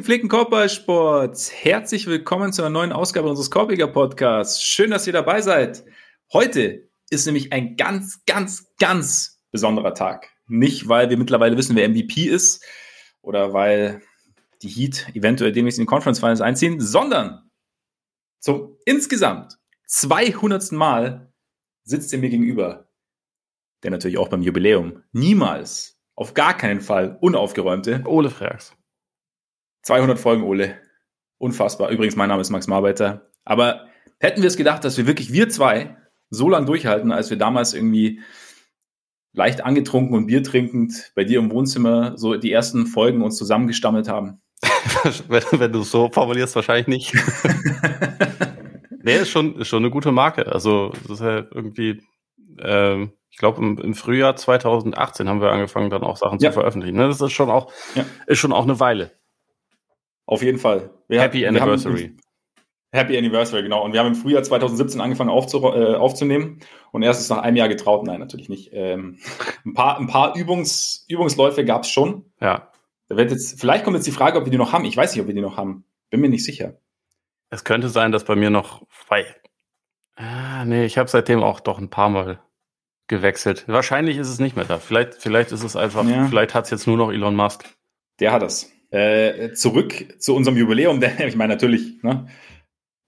Gepflegten Korbballsports, herzlich willkommen zu einer neuen Ausgabe unseres Korbiger Podcasts. Schön, dass ihr dabei seid. Heute ist nämlich ein ganz, ganz, ganz besonderer Tag. Nicht, weil wir mittlerweile wissen, wer MVP ist oder weil die Heat eventuell demnächst in die Conference Finals einziehen, sondern zum insgesamt 200. Mal sitzt er mir gegenüber, der natürlich auch beim Jubiläum niemals, auf gar keinen Fall unaufgeräumte Ole Freaks. 200 Folgen, Ole. Unfassbar. Übrigens, mein Name ist Max Marbeiter. Aber hätten wir es gedacht, dass wir wirklich, wir zwei, so lange durchhalten, als wir damals irgendwie leicht angetrunken und Bier trinkend bei dir im Wohnzimmer so die ersten Folgen uns zusammengestammelt haben? wenn, wenn du es so formulierst, wahrscheinlich nicht. nee, ist schon, ist schon eine gute Marke. Also, das ist ja irgendwie, ähm, ich glaube, im, im, Frühjahr 2018 haben wir angefangen, dann auch Sachen ja. zu veröffentlichen. Ne? Das ist schon auch, ja. ist schon auch eine Weile. Auf jeden Fall. Wir Happy haben, Anniversary. Happy Anniversary, genau. Und wir haben im Frühjahr 2017 angefangen aufzu, äh, aufzunehmen und erst ist nach einem Jahr getraut. Nein, natürlich nicht. Ähm, ein paar, ein paar Übungs, Übungsläufe gab es schon. Ja. Da wird jetzt, vielleicht kommt jetzt die Frage, ob wir die noch haben. Ich weiß nicht, ob wir die noch haben. Bin mir nicht sicher. Es könnte sein, dass bei mir noch, weil, ah, nee, ich habe seitdem auch doch ein paar Mal gewechselt. Wahrscheinlich ist es nicht mehr da. Vielleicht, vielleicht ist es einfach, ja. vielleicht hat es jetzt nur noch Elon Musk. Der hat es. Äh, zurück zu unserem Jubiläum, denn ich meine natürlich, ne,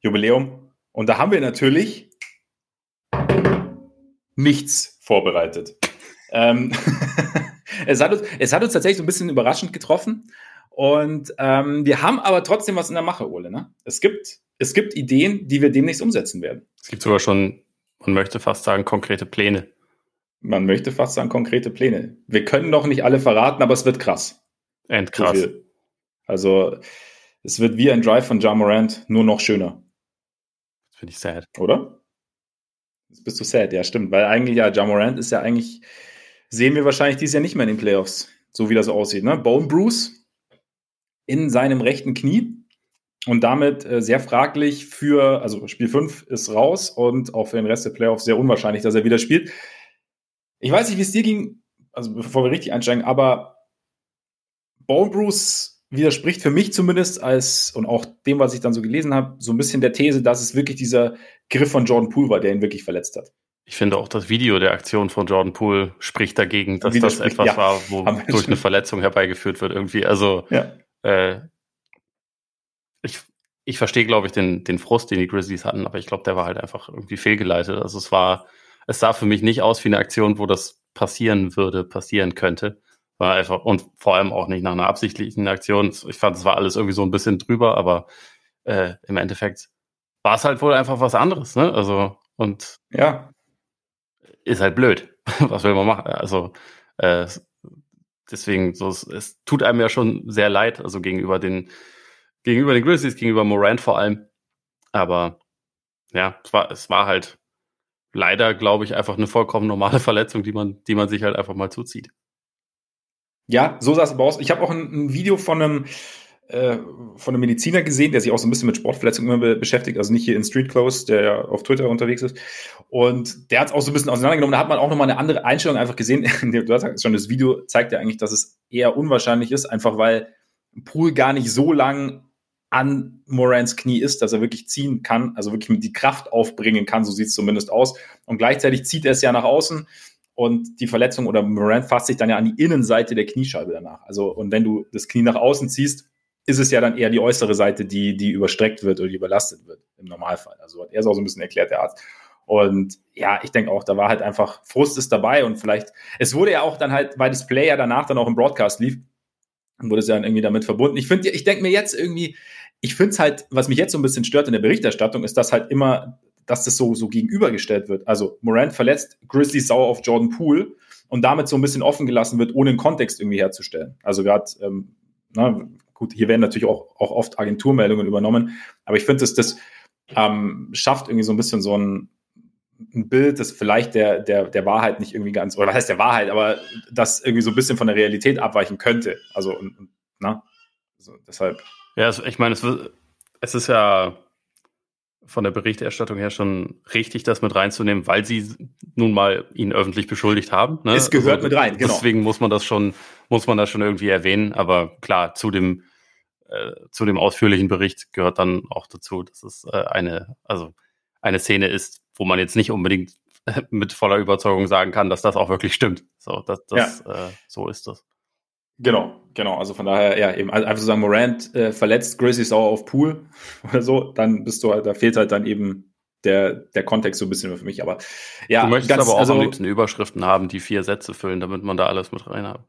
Jubiläum. Und da haben wir natürlich nichts vorbereitet. ähm, es, hat uns, es hat uns tatsächlich so ein bisschen überraschend getroffen. Und ähm, wir haben aber trotzdem was in der Mache, Ole. Ne? Es, gibt, es gibt Ideen, die wir demnächst umsetzen werden. Es gibt sogar schon, man möchte fast sagen, konkrete Pläne. Man möchte fast sagen, konkrete Pläne. Wir können noch nicht alle verraten, aber es wird krass. Endkrass. So also es wird wie ein Drive von Ja Morant, nur noch schöner. Das finde ich sad. Oder? Jetzt bist du sad, ja, stimmt. Weil eigentlich, ja, Ja Morant ist ja eigentlich, sehen wir wahrscheinlich dieses Jahr nicht mehr in den Playoffs, so wie das aussieht. Ne? Bone Bruce in seinem rechten Knie und damit äh, sehr fraglich für, also Spiel 5 ist raus und auch für den Rest der Playoffs sehr unwahrscheinlich, dass er wieder spielt. Ich weiß nicht, wie es dir ging, also bevor wir richtig einsteigen, aber Bone Bruce widerspricht für mich zumindest als und auch dem, was ich dann so gelesen habe, so ein bisschen der These, dass es wirklich dieser Griff von Jordan Poole war, der ihn wirklich verletzt hat. Ich finde auch das Video der Aktion von Jordan Poole spricht dagegen, dass das etwas ja, war, wo durch eine Verletzung herbeigeführt wird irgendwie. Also ja. äh, ich, ich verstehe, glaube ich, den, den Frust, den die Grizzlies hatten, aber ich glaube, der war halt einfach irgendwie fehlgeleitet. Also es war, es sah für mich nicht aus wie eine Aktion, wo das passieren würde, passieren könnte. War einfach, und vor allem auch nicht nach einer absichtlichen Aktion. Ich fand, es war alles irgendwie so ein bisschen drüber, aber äh, im Endeffekt war es halt wohl einfach was anderes, ne? Also, und ja. Ist halt blöd. was will man machen? Also, äh, deswegen, so, es, es tut einem ja schon sehr leid, also gegenüber den, gegenüber den Grizzlies, gegenüber Morant vor allem. Aber ja, es war, es war halt leider, glaube ich, einfach eine vollkommen normale Verletzung, die man, die man sich halt einfach mal zuzieht. Ja, so sah es aber aus. Ich habe auch ein, ein, Video von einem, äh, von einem Mediziner gesehen, der sich auch so ein bisschen mit Sportverletzungen immer be beschäftigt, also nicht hier in Street Clothes, der ja auf Twitter unterwegs ist. Und der hat es auch so ein bisschen auseinandergenommen. Da hat man auch nochmal eine andere Einstellung einfach gesehen. du hast schon, das Video zeigt ja eigentlich, dass es eher unwahrscheinlich ist, einfach weil Pool gar nicht so lang an Morans Knie ist, dass er wirklich ziehen kann, also wirklich die Kraft aufbringen kann, so sieht es zumindest aus. Und gleichzeitig zieht er es ja nach außen und die Verletzung oder Morant fasst sich dann ja an die Innenseite der Kniescheibe danach. Also, und wenn du das Knie nach außen ziehst, ist es ja dann eher die äußere Seite, die, die überstreckt wird oder die überlastet wird im Normalfall. Also hat er es auch so ein bisschen erklärt, der Arzt. Und ja, ich denke auch, da war halt einfach Frust ist dabei und vielleicht, es wurde ja auch dann halt, weil das Player danach dann auch im Broadcast lief, wurde es ja dann irgendwie damit verbunden. Ich finde, ich denke mir jetzt irgendwie, ich finde es halt, was mich jetzt so ein bisschen stört in der Berichterstattung, ist, dass halt immer dass das so, so gegenübergestellt wird. Also Morant verletzt, Grizzlies sauer auf Jordan Poole und damit so ein bisschen offen gelassen wird, ohne einen Kontext irgendwie herzustellen. Also gerade, ähm, na, gut, hier werden natürlich auch, auch oft Agenturmeldungen übernommen, aber ich finde, dass das ähm, schafft irgendwie so ein bisschen so ein, ein Bild, das vielleicht der, der, der Wahrheit nicht irgendwie ganz, oder was heißt der Wahrheit, aber das irgendwie so ein bisschen von der Realität abweichen könnte. Also, na, also deshalb. Ja, ich meine, es, es ist ja von der Berichterstattung her schon richtig, das mit reinzunehmen, weil sie nun mal ihn öffentlich beschuldigt haben. Ne? Es gehört also, mit rein, genau. Deswegen muss man das schon, muss man das schon irgendwie erwähnen. Aber klar, zu dem, äh, zu dem ausführlichen Bericht gehört dann auch dazu, dass es äh, eine, also eine Szene ist, wo man jetzt nicht unbedingt mit voller Überzeugung sagen kann, dass das auch wirklich stimmt. So, das, das, ja. äh, so ist das. Genau, genau. Also von daher, ja, eben also einfach zu sagen, Morant äh, verletzt, Grizzly sauer auf Pool oder so, dann bist du halt, da fehlt halt dann eben der, der Kontext so ein bisschen für mich. Aber ja, du möchtest ganz, aber auch also, am liebsten Überschriften haben, die vier Sätze füllen, damit man da alles mit rein hat.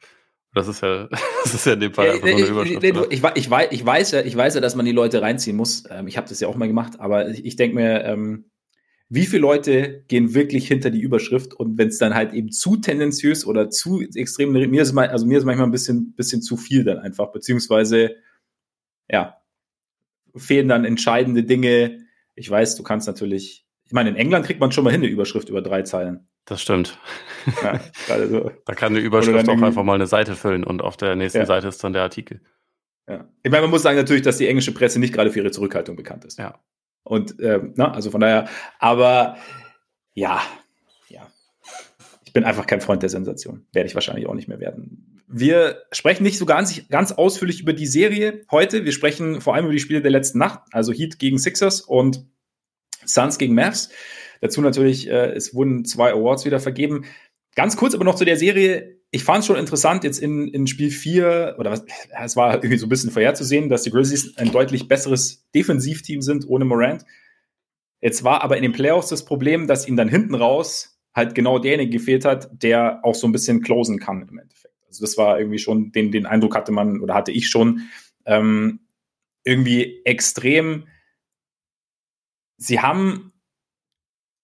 Das ist ja, das ist ja in dem Fall einfach so eine Überschrift. Ich, ich, ich, weiß, ich, weiß ja, ich weiß ja, dass man die Leute reinziehen muss. Ähm, ich habe das ja auch mal gemacht, aber ich, ich denke mir, ähm, wie viele Leute gehen wirklich hinter die Überschrift und wenn es dann halt eben zu tendenziös oder zu extrem, mir ist mal, also mir ist manchmal ein bisschen, bisschen zu viel dann einfach, beziehungsweise ja, fehlen dann entscheidende Dinge. Ich weiß, du kannst natürlich, ich meine, in England kriegt man schon mal hin eine Überschrift über drei Zeilen. Das stimmt. Ja, so. Da kann eine Überschrift auch einfach mal eine Seite füllen und auf der nächsten ja. Seite ist dann der Artikel. Ja. Ich meine, man muss sagen natürlich, dass die englische Presse nicht gerade für ihre Zurückhaltung bekannt ist. Ja. Und äh, na, also von daher, aber ja, ja. Ich bin einfach kein Freund der Sensation. Werde ich wahrscheinlich auch nicht mehr werden. Wir sprechen nicht so ganz, ganz ausführlich über die Serie heute. Wir sprechen vor allem über die Spiele der letzten Nacht, also Heat gegen Sixers und Suns gegen Mavs. Dazu natürlich, äh, es wurden zwei Awards wieder vergeben. Ganz kurz aber noch zu der Serie. Ich fand es schon interessant, jetzt in, in Spiel 4, oder was, es war irgendwie so ein bisschen vorherzusehen, dass die Grizzlies ein deutlich besseres Defensivteam sind ohne Morant. Jetzt war aber in den Playoffs das Problem, dass ihm dann hinten raus halt genau derjenige gefehlt hat, der auch so ein bisschen closen kann im Endeffekt. Also das war irgendwie schon, den, den Eindruck hatte man oder hatte ich schon ähm, irgendwie extrem. Sie haben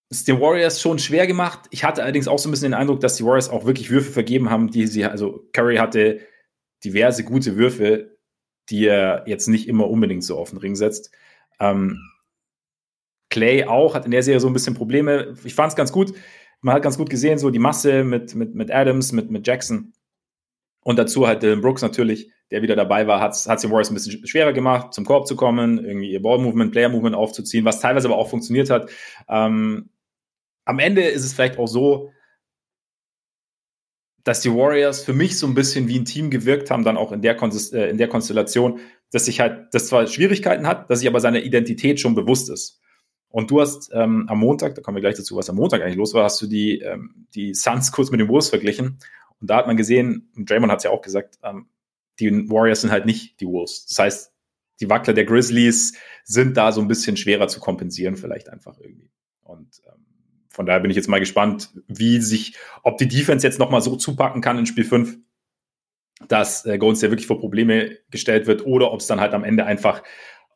es den Warriors schon schwer gemacht. Ich hatte allerdings auch so ein bisschen den Eindruck, dass die Warriors auch wirklich Würfe vergeben haben, die sie, also Curry hatte diverse gute Würfe, die er jetzt nicht immer unbedingt so auf den Ring setzt. Ähm, Clay auch, hat in der Serie so ein bisschen Probleme. Ich fand es ganz gut. Man hat ganz gut gesehen, so die Masse mit, mit, mit Adams, mit, mit Jackson. Und dazu halt Dylan Brooks natürlich, der wieder dabei war, hat es den Warriors ein bisschen schwerer gemacht, zum Korb zu kommen, irgendwie ihr Ball-Movement, Player-Movement aufzuziehen, was teilweise aber auch funktioniert hat. Ähm, am Ende ist es vielleicht auch so, dass die Warriors für mich so ein bisschen wie ein Team gewirkt haben, dann auch in der, Konsist äh, in der Konstellation, dass sich halt, das zwar Schwierigkeiten hat, dass sich aber seiner Identität schon bewusst ist. Und du hast ähm, am Montag, da kommen wir gleich dazu, was am Montag eigentlich los war, hast du die, ähm, die Suns kurz mit den Wolves verglichen. Und da hat man gesehen, und Draymond hat es ja auch gesagt, ähm, die Warriors sind halt nicht die Wolves. Das heißt, die Wackler der Grizzlies sind da so ein bisschen schwerer zu kompensieren, vielleicht einfach irgendwie. Und ähm, von daher bin ich jetzt mal gespannt, wie sich, ob die Defense jetzt nochmal so zupacken kann in Spiel 5, dass äh, Golden State wirklich vor Probleme gestellt wird oder ob es dann halt am Ende einfach,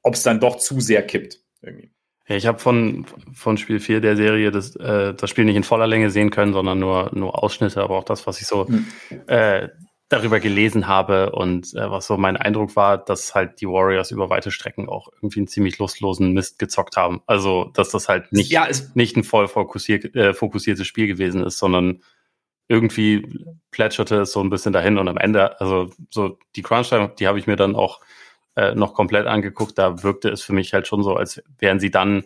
ob es dann doch zu sehr kippt. Irgendwie. Ich habe von, von Spiel 4 der Serie das, äh, das Spiel nicht in voller Länge sehen können, sondern nur, nur Ausschnitte, aber auch das, was ich so mhm. äh, darüber gelesen habe und äh, was so mein Eindruck war, dass halt die Warriors über weite Strecken auch irgendwie einen ziemlich lustlosen Mist gezockt haben. Also, dass das halt nicht, ja, nicht ein voll fokussiert, äh, fokussiertes Spiel gewesen ist, sondern irgendwie plätscherte es so ein bisschen dahin und am Ende, also so die Crunch-Time, die habe ich mir dann auch äh, noch komplett angeguckt, da wirkte es für mich halt schon so, als wären sie dann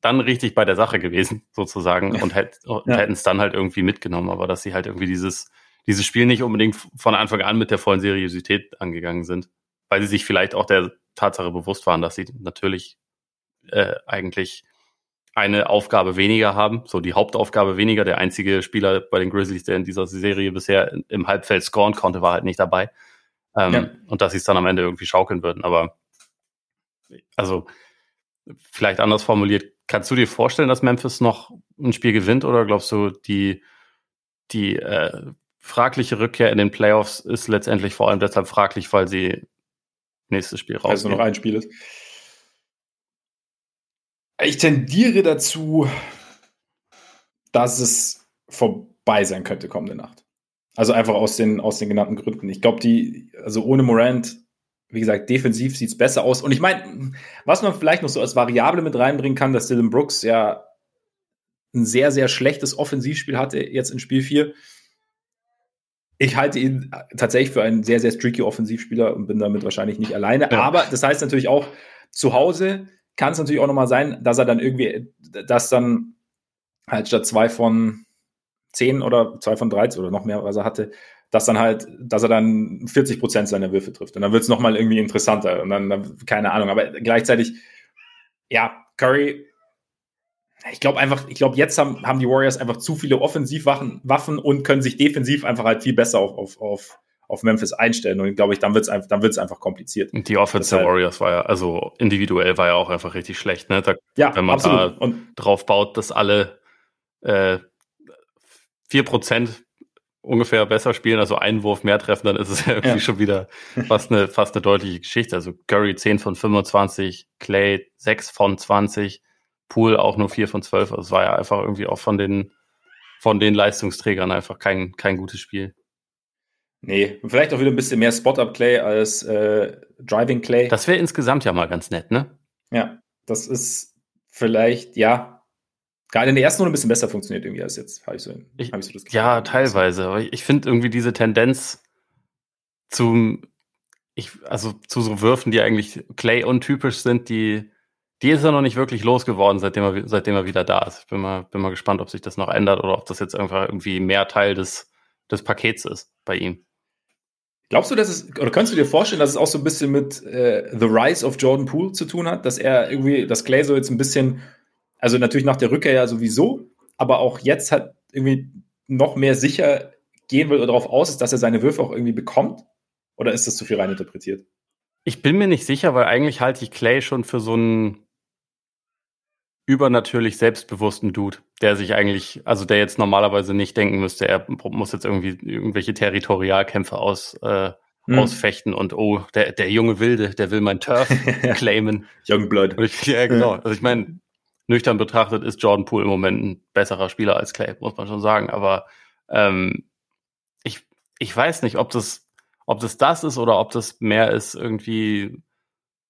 dann richtig bei der Sache gewesen, sozusagen, und, hätt, ja. hätten es dann halt irgendwie mitgenommen, aber dass sie halt irgendwie dieses dieses Spiel nicht unbedingt von Anfang an mit der vollen Seriosität angegangen sind, weil sie sich vielleicht auch der Tatsache bewusst waren, dass sie natürlich äh, eigentlich eine Aufgabe weniger haben, so die Hauptaufgabe weniger. Der einzige Spieler bei den Grizzlies, der in dieser Serie bisher im Halbfeld scoren konnte, war halt nicht dabei. Ähm, ja. Und dass sie es dann am Ende irgendwie schaukeln würden. Aber also vielleicht anders formuliert, kannst du dir vorstellen, dass Memphis noch ein Spiel gewinnt oder glaubst du, die, die äh, fragliche Rückkehr in den Playoffs ist letztendlich vor allem deshalb fraglich, weil sie nächstes Spiel raus. Also noch ein Spiel ist. Ich tendiere dazu, dass es vorbei sein könnte kommende Nacht. Also einfach aus den, aus den genannten Gründen. Ich glaube, die, also ohne Morant, wie gesagt, defensiv sieht es besser aus. Und ich meine, was man vielleicht noch so als Variable mit reinbringen kann, dass Dylan Brooks ja ein sehr, sehr schlechtes Offensivspiel hatte jetzt in Spiel 4 ich halte ihn tatsächlich für einen sehr, sehr streaky Offensivspieler und bin damit wahrscheinlich nicht alleine. Ja. Aber das heißt natürlich auch, zu Hause kann es natürlich auch nochmal sein, dass er dann irgendwie, dass dann halt statt zwei von zehn oder zwei von 13 oder noch mehr, was er hatte, dass dann halt, dass er dann 40 Prozent seiner Würfe trifft. Und dann wird es nochmal irgendwie interessanter. Und dann, dann, keine Ahnung. Aber gleichzeitig, ja, Curry, ich glaube einfach, ich glaube, jetzt haben, haben die Warriors einfach zu viele Offensivwaffen Waffen und können sich defensiv einfach halt viel besser auf, auf, auf, auf Memphis einstellen. Und glaube ich, dann wird es einfach, dann wird's einfach kompliziert. Und die Offense der Warriors war ja, also individuell war ja auch einfach richtig schlecht, ne? Da, ja, wenn man absolut. da und drauf baut, dass alle äh, 4% ungefähr besser spielen, also einen Wurf mehr treffen, dann ist es ja irgendwie ja. schon wieder fast eine, fast eine deutliche Geschichte. Also Curry 10 von 25, Clay 6 von 20, Pool auch nur 4 von 12. Also es war ja einfach irgendwie auch von den, von den Leistungsträgern einfach kein, kein gutes Spiel. Nee, vielleicht auch wieder ein bisschen mehr Spot-Up-Clay als äh, Driving-Clay. Das wäre insgesamt ja mal ganz nett, ne? Ja, das ist vielleicht, ja, Gerade in der ersten Runde ein bisschen besser funktioniert irgendwie als jetzt, habe ich so, ich, hab ich so das Gefühl. Ja, teilweise. Aber ich finde irgendwie diese Tendenz zum, ich, also zu so Würfen, die eigentlich Clay untypisch sind, die, die ist er noch nicht wirklich losgeworden, seitdem er, seitdem er wieder da ist. Ich bin mal, bin mal gespannt, ob sich das noch ändert oder ob das jetzt einfach irgendwie mehr Teil des, des Pakets ist bei ihm. Glaubst du, dass es, oder kannst du dir vorstellen, dass es auch so ein bisschen mit äh, The Rise of Jordan Poole zu tun hat, dass er irgendwie, dass Clay so jetzt ein bisschen also natürlich nach der Rückkehr ja sowieso, aber auch jetzt hat irgendwie noch mehr sicher gehen will oder darauf aus ist, dass er seine Würfe auch irgendwie bekommt? Oder ist das zu viel reininterpretiert? Ich bin mir nicht sicher, weil eigentlich halte ich Clay schon für so einen übernatürlich selbstbewussten Dude, der sich eigentlich, also der jetzt normalerweise nicht denken müsste, er muss jetzt irgendwie irgendwelche Territorialkämpfe aus, äh, hm. ausfechten und oh, der, der junge Wilde, der will mein Turf claimen. Youngblood. Ja, genau. Also ich meine, nüchtern betrachtet ist Jordan Poole im Moment ein besserer Spieler als Clay, muss man schon sagen. Aber ähm, ich, ich weiß nicht, ob das, ob das das ist oder ob das mehr ist irgendwie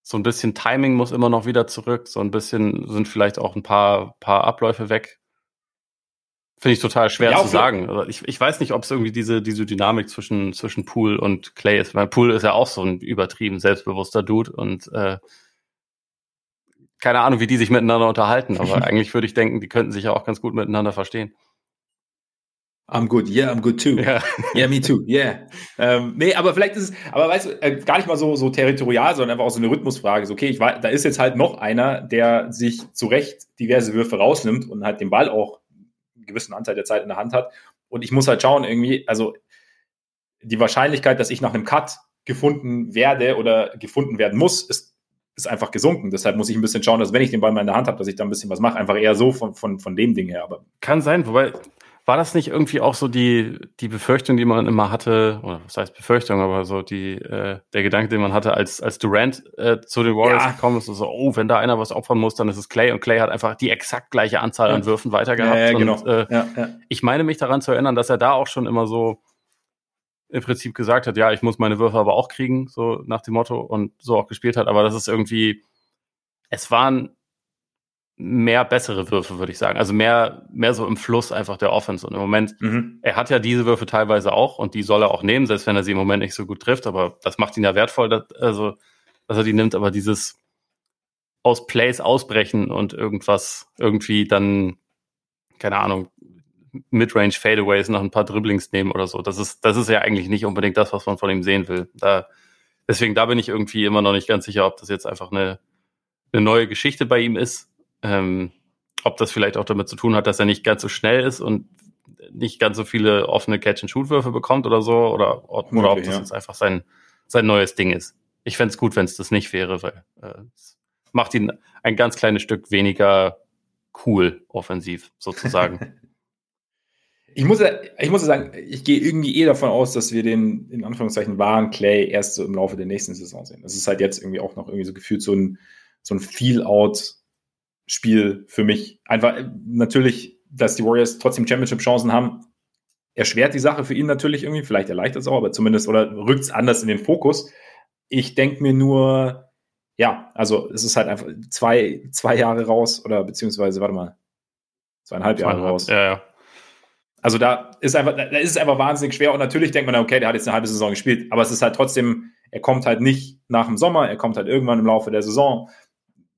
so ein bisschen Timing muss immer noch wieder zurück. So ein bisschen sind vielleicht auch ein paar, paar Abläufe weg. Finde ich total schwer ja, zu sagen. Also ich, ich weiß nicht, ob es irgendwie diese, diese Dynamik zwischen, zwischen Pool und Clay ist. Weil Pool ist ja auch so ein übertrieben selbstbewusster Dude und äh, keine Ahnung, wie die sich miteinander unterhalten, aber eigentlich würde ich denken, die könnten sich ja auch ganz gut miteinander verstehen. I'm good, yeah, I'm good too. Yeah, yeah me too, yeah. Ähm, nee, aber vielleicht ist es, aber weißt du, äh, gar nicht mal so, so territorial, sondern einfach auch so eine Rhythmusfrage. So, okay, ich weiß, da ist jetzt halt noch einer, der sich zu Recht diverse Würfe rausnimmt und halt den Ball auch einen gewissen Anteil der Zeit in der Hand hat. Und ich muss halt schauen, irgendwie, also die Wahrscheinlichkeit, dass ich nach einem Cut gefunden werde oder gefunden werden muss, ist ist einfach gesunken. Deshalb muss ich ein bisschen schauen, dass wenn ich den Ball mal in der Hand habe, dass ich da ein bisschen was mache. Einfach eher so von, von, von dem Ding her. Aber Kann sein, wobei war das nicht irgendwie auch so die, die Befürchtung, die man immer hatte, oder was heißt Befürchtung, aber so die, äh, der Gedanke, den man hatte, als, als Durant äh, zu den Warriors ja. gekommen ist, so, oh, wenn da einer was opfern muss, dann ist es Clay und Clay hat einfach die exakt gleiche Anzahl an Würfen weitergehabt. Ja, ja, genau. Und, äh, ja, ja. Ich meine mich daran zu erinnern, dass er da auch schon immer so im Prinzip gesagt hat, ja, ich muss meine Würfe aber auch kriegen, so nach dem Motto und so auch gespielt hat, aber das ist irgendwie, es waren mehr bessere Würfe, würde ich sagen. Also mehr, mehr so im Fluss einfach der Offense. Und im Moment, mhm. er hat ja diese Würfe teilweise auch und die soll er auch nehmen, selbst wenn er sie im Moment nicht so gut trifft, aber das macht ihn ja wertvoll, dass, also, dass er die nimmt, aber dieses aus Plays ausbrechen und irgendwas irgendwie dann, keine Ahnung, Midrange Fadeaways noch ein paar Dribblings nehmen oder so. Das ist, das ist ja eigentlich nicht unbedingt das, was man von ihm sehen will. Da, deswegen, da bin ich irgendwie immer noch nicht ganz sicher, ob das jetzt einfach eine, eine neue Geschichte bei ihm ist. Ähm, ob das vielleicht auch damit zu tun hat, dass er nicht ganz so schnell ist und nicht ganz so viele offene Catch-and-Shoot-Würfe bekommt oder so, oder, oder okay, ob das ja. jetzt einfach sein, sein neues Ding ist. Ich fände es gut, wenn es das nicht wäre, weil äh, es macht ihn ein ganz kleines Stück weniger cool offensiv, sozusagen. Ich muss, ich muss sagen, ich gehe irgendwie eh davon aus, dass wir den, in Anführungszeichen, wahren Clay erst so im Laufe der nächsten Saison sehen. Das ist halt jetzt irgendwie auch noch irgendwie so gefühlt so ein, so ein Feel-Out-Spiel für mich. Einfach natürlich, dass die Warriors trotzdem Championship-Chancen haben, erschwert die Sache für ihn natürlich irgendwie, vielleicht erleichtert es auch, aber zumindest oder rückt es anders in den Fokus. Ich denke mir nur, ja, also es ist halt einfach zwei, zwei Jahre raus oder beziehungsweise, warte mal, zweieinhalb Jahre raus. Ja, ja. Also da ist einfach, da ist es einfach wahnsinnig schwer und natürlich denkt man, okay, der hat jetzt eine halbe Saison gespielt, aber es ist halt trotzdem, er kommt halt nicht nach dem Sommer, er kommt halt irgendwann im Laufe der Saison.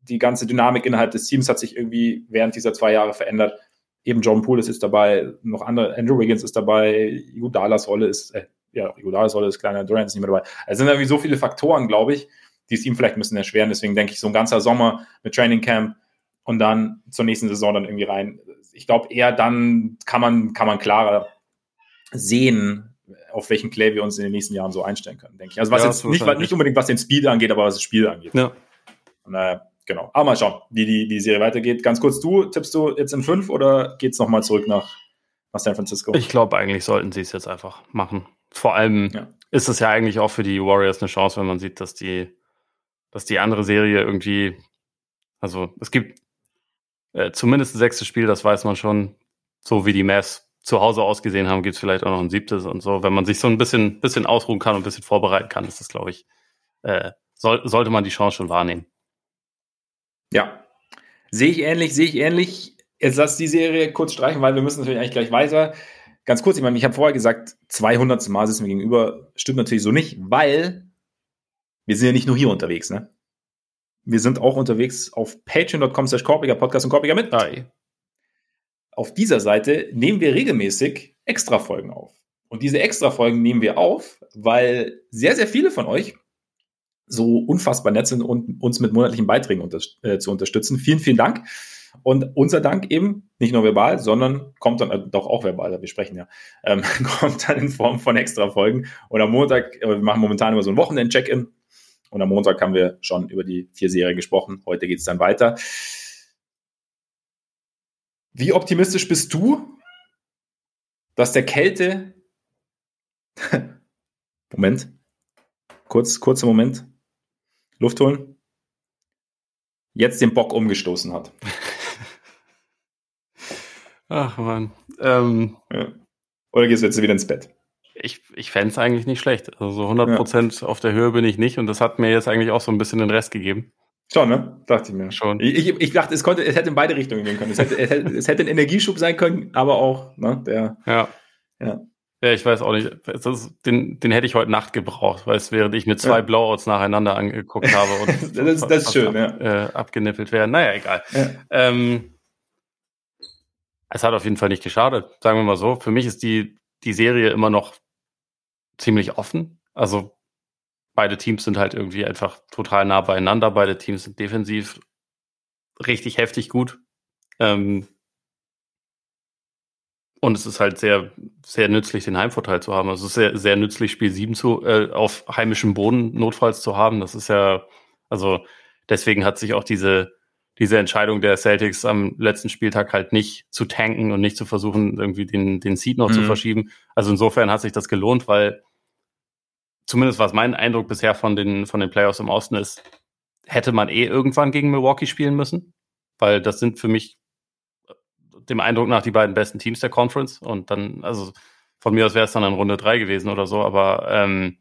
Die ganze Dynamik innerhalb des Teams hat sich irgendwie während dieser zwei Jahre verändert. Eben John Poole ist dabei, noch andere, Andrew Wiggins ist dabei, Igudalas Rolle ist, äh, ja, Iguodala soll das kleine Durant ist nicht mehr dabei. Es sind irgendwie so viele Faktoren, glaube ich, die es ihm vielleicht ein bisschen erschweren. Deswegen denke ich, so ein ganzer Sommer mit Training Camp und dann zur nächsten Saison dann irgendwie rein. Ich glaube, eher dann kann man, kann man klarer sehen, auf welchen Play wir uns in den nächsten Jahren so einstellen können, denke ich. Also was ja, jetzt nicht, nicht unbedingt was den Speed angeht, aber was das Spiel angeht. Ja. Und, äh, genau. Aber mal schauen, wie die, die Serie weitergeht. Ganz kurz, du, tippst du jetzt in fünf oder geht es nochmal zurück nach, nach San Francisco? Ich glaube, eigentlich sollten sie es jetzt einfach machen. Vor allem ja. ist es ja eigentlich auch für die Warriors eine Chance, wenn man sieht, dass die, dass die andere Serie irgendwie, also es gibt äh, zumindest ein sechstes Spiel, das weiß man schon, so wie die Mavs zu Hause ausgesehen haben, gibt es vielleicht auch noch ein siebtes und so. Wenn man sich so ein bisschen, bisschen ausruhen kann und ein bisschen vorbereiten kann, ist das, glaube ich, äh, soll, sollte man die Chance schon wahrnehmen. Ja, sehe ich ähnlich, sehe ich ähnlich. Jetzt lass die Serie kurz streichen, weil wir müssen natürlich eigentlich gleich weiter. Ganz kurz, ich meine, ich habe vorher gesagt, 200 Mal sitzen wir gegenüber. Stimmt natürlich so nicht, weil wir sind ja nicht nur hier unterwegs, ne? Wir sind auch unterwegs auf patreon.com slash Podcast und Korpiger mit. Hi auf dieser Seite nehmen wir regelmäßig Extra-Folgen auf. Und diese Extra-Folgen nehmen wir auf, weil sehr, sehr viele von euch so unfassbar nett sind und uns mit monatlichen Beiträgen unter äh, zu unterstützen. Vielen, vielen Dank. Und unser Dank eben, nicht nur verbal, sondern kommt dann, äh, doch auch verbal, wir sprechen ja, ähm, kommt dann in Form von Extra-Folgen. Und am Montag, äh, wir machen momentan immer so ein Wochenend-Check-In. Und am Montag haben wir schon über die vier Serien gesprochen. Heute geht es dann weiter. Wie optimistisch bist du, dass der Kälte. Moment. Kurz, kurzer Moment. Luft holen. Jetzt den Bock umgestoßen hat. Ach man. Ähm, ja. Oder gehst du jetzt wieder ins Bett? Ich, ich fände es eigentlich nicht schlecht. Also 100% ja. auf der Höhe bin ich nicht und das hat mir jetzt eigentlich auch so ein bisschen den Rest gegeben. Schon, ne? Dachte ich mir. Schon. Ich, ich, ich, dachte, es konnte, es hätte in beide Richtungen gehen können. Es hätte, es hätte, es hätte ein Energieschub sein können, aber auch, ne, der. Ja. Ja. Ja, ich weiß auch nicht. Das, den, den hätte ich heute Nacht gebraucht, weil es während ich mir zwei ja. Blowouts nacheinander angeguckt habe und das, ist, das ist schön, ab, ja. Äh, abgenippelt werden. Naja, egal. Ja. Ähm, es hat auf jeden Fall nicht geschadet, sagen wir mal so. Für mich ist die, die Serie immer noch ziemlich offen. Also beide Teams sind halt irgendwie einfach total nah beieinander. Beide Teams sind defensiv richtig heftig gut. Ähm, und es ist halt sehr, sehr nützlich, den Heimvorteil zu haben. Also es ist sehr, sehr nützlich, Spiel 7 zu, äh, auf heimischem Boden notfalls zu haben. Das ist ja, also deswegen hat sich auch diese, diese Entscheidung der Celtics am letzten Spieltag halt nicht zu tanken und nicht zu versuchen, irgendwie den, den Seed noch mhm. zu verschieben. Also insofern hat sich das gelohnt, weil zumindest was mein Eindruck bisher von den, von den Playoffs im Osten ist, hätte man eh irgendwann gegen Milwaukee spielen müssen, weil das sind für mich dem Eindruck nach die beiden besten Teams der Conference und dann, also von mir aus wäre es dann in Runde drei gewesen oder so, aber ähm,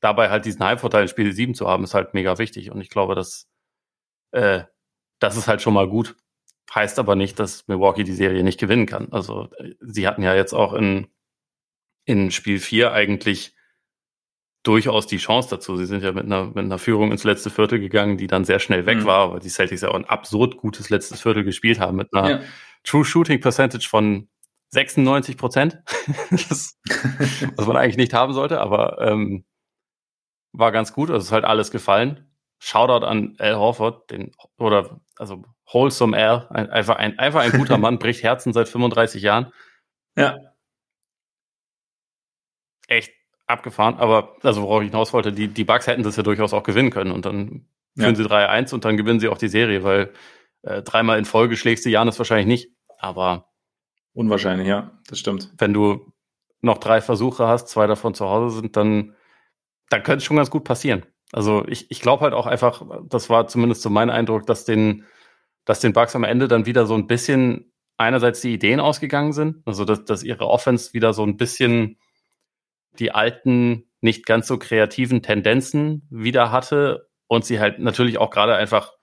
dabei halt diesen Heimvorteil in Spiel 7 zu haben, ist halt mega wichtig und ich glaube, dass äh, das ist halt schon mal gut. Heißt aber nicht, dass Milwaukee die Serie nicht gewinnen kann. Also sie hatten ja jetzt auch in, in Spiel 4 eigentlich durchaus die Chance dazu. Sie sind ja mit einer, mit einer Führung ins letzte Viertel gegangen, die dann sehr schnell weg mhm. war, weil die Celtics ja auch ein absurd gutes letztes Viertel gespielt haben mit einer ja. True Shooting Percentage von 96 Prozent, was man eigentlich nicht haben sollte, aber ähm, war ganz gut. Also ist halt alles gefallen. Shoutout an Al Horford, den oder also Wholesome Al, ein, einfach ein einfach ein guter Mann, bricht Herzen seit 35 Jahren. Ja. Echt abgefahren, aber also worauf ich hinaus wollte, die, die Bugs hätten das ja durchaus auch gewinnen können und dann führen ja. sie 3-1 und dann gewinnen sie auch die Serie, weil äh, dreimal in Folge schlägst du Janis wahrscheinlich nicht, aber unwahrscheinlich, ja, das stimmt. Wenn du noch drei Versuche hast, zwei davon zu Hause sind, dann, dann könnte es schon ganz gut passieren. Also ich, ich glaube halt auch einfach, das war zumindest so mein Eindruck, dass den, dass den Bugs am Ende dann wieder so ein bisschen einerseits die Ideen ausgegangen sind, also dass, dass ihre Offense wieder so ein bisschen die alten, nicht ganz so kreativen Tendenzen wieder hatte und sie halt natürlich auch gerade einfach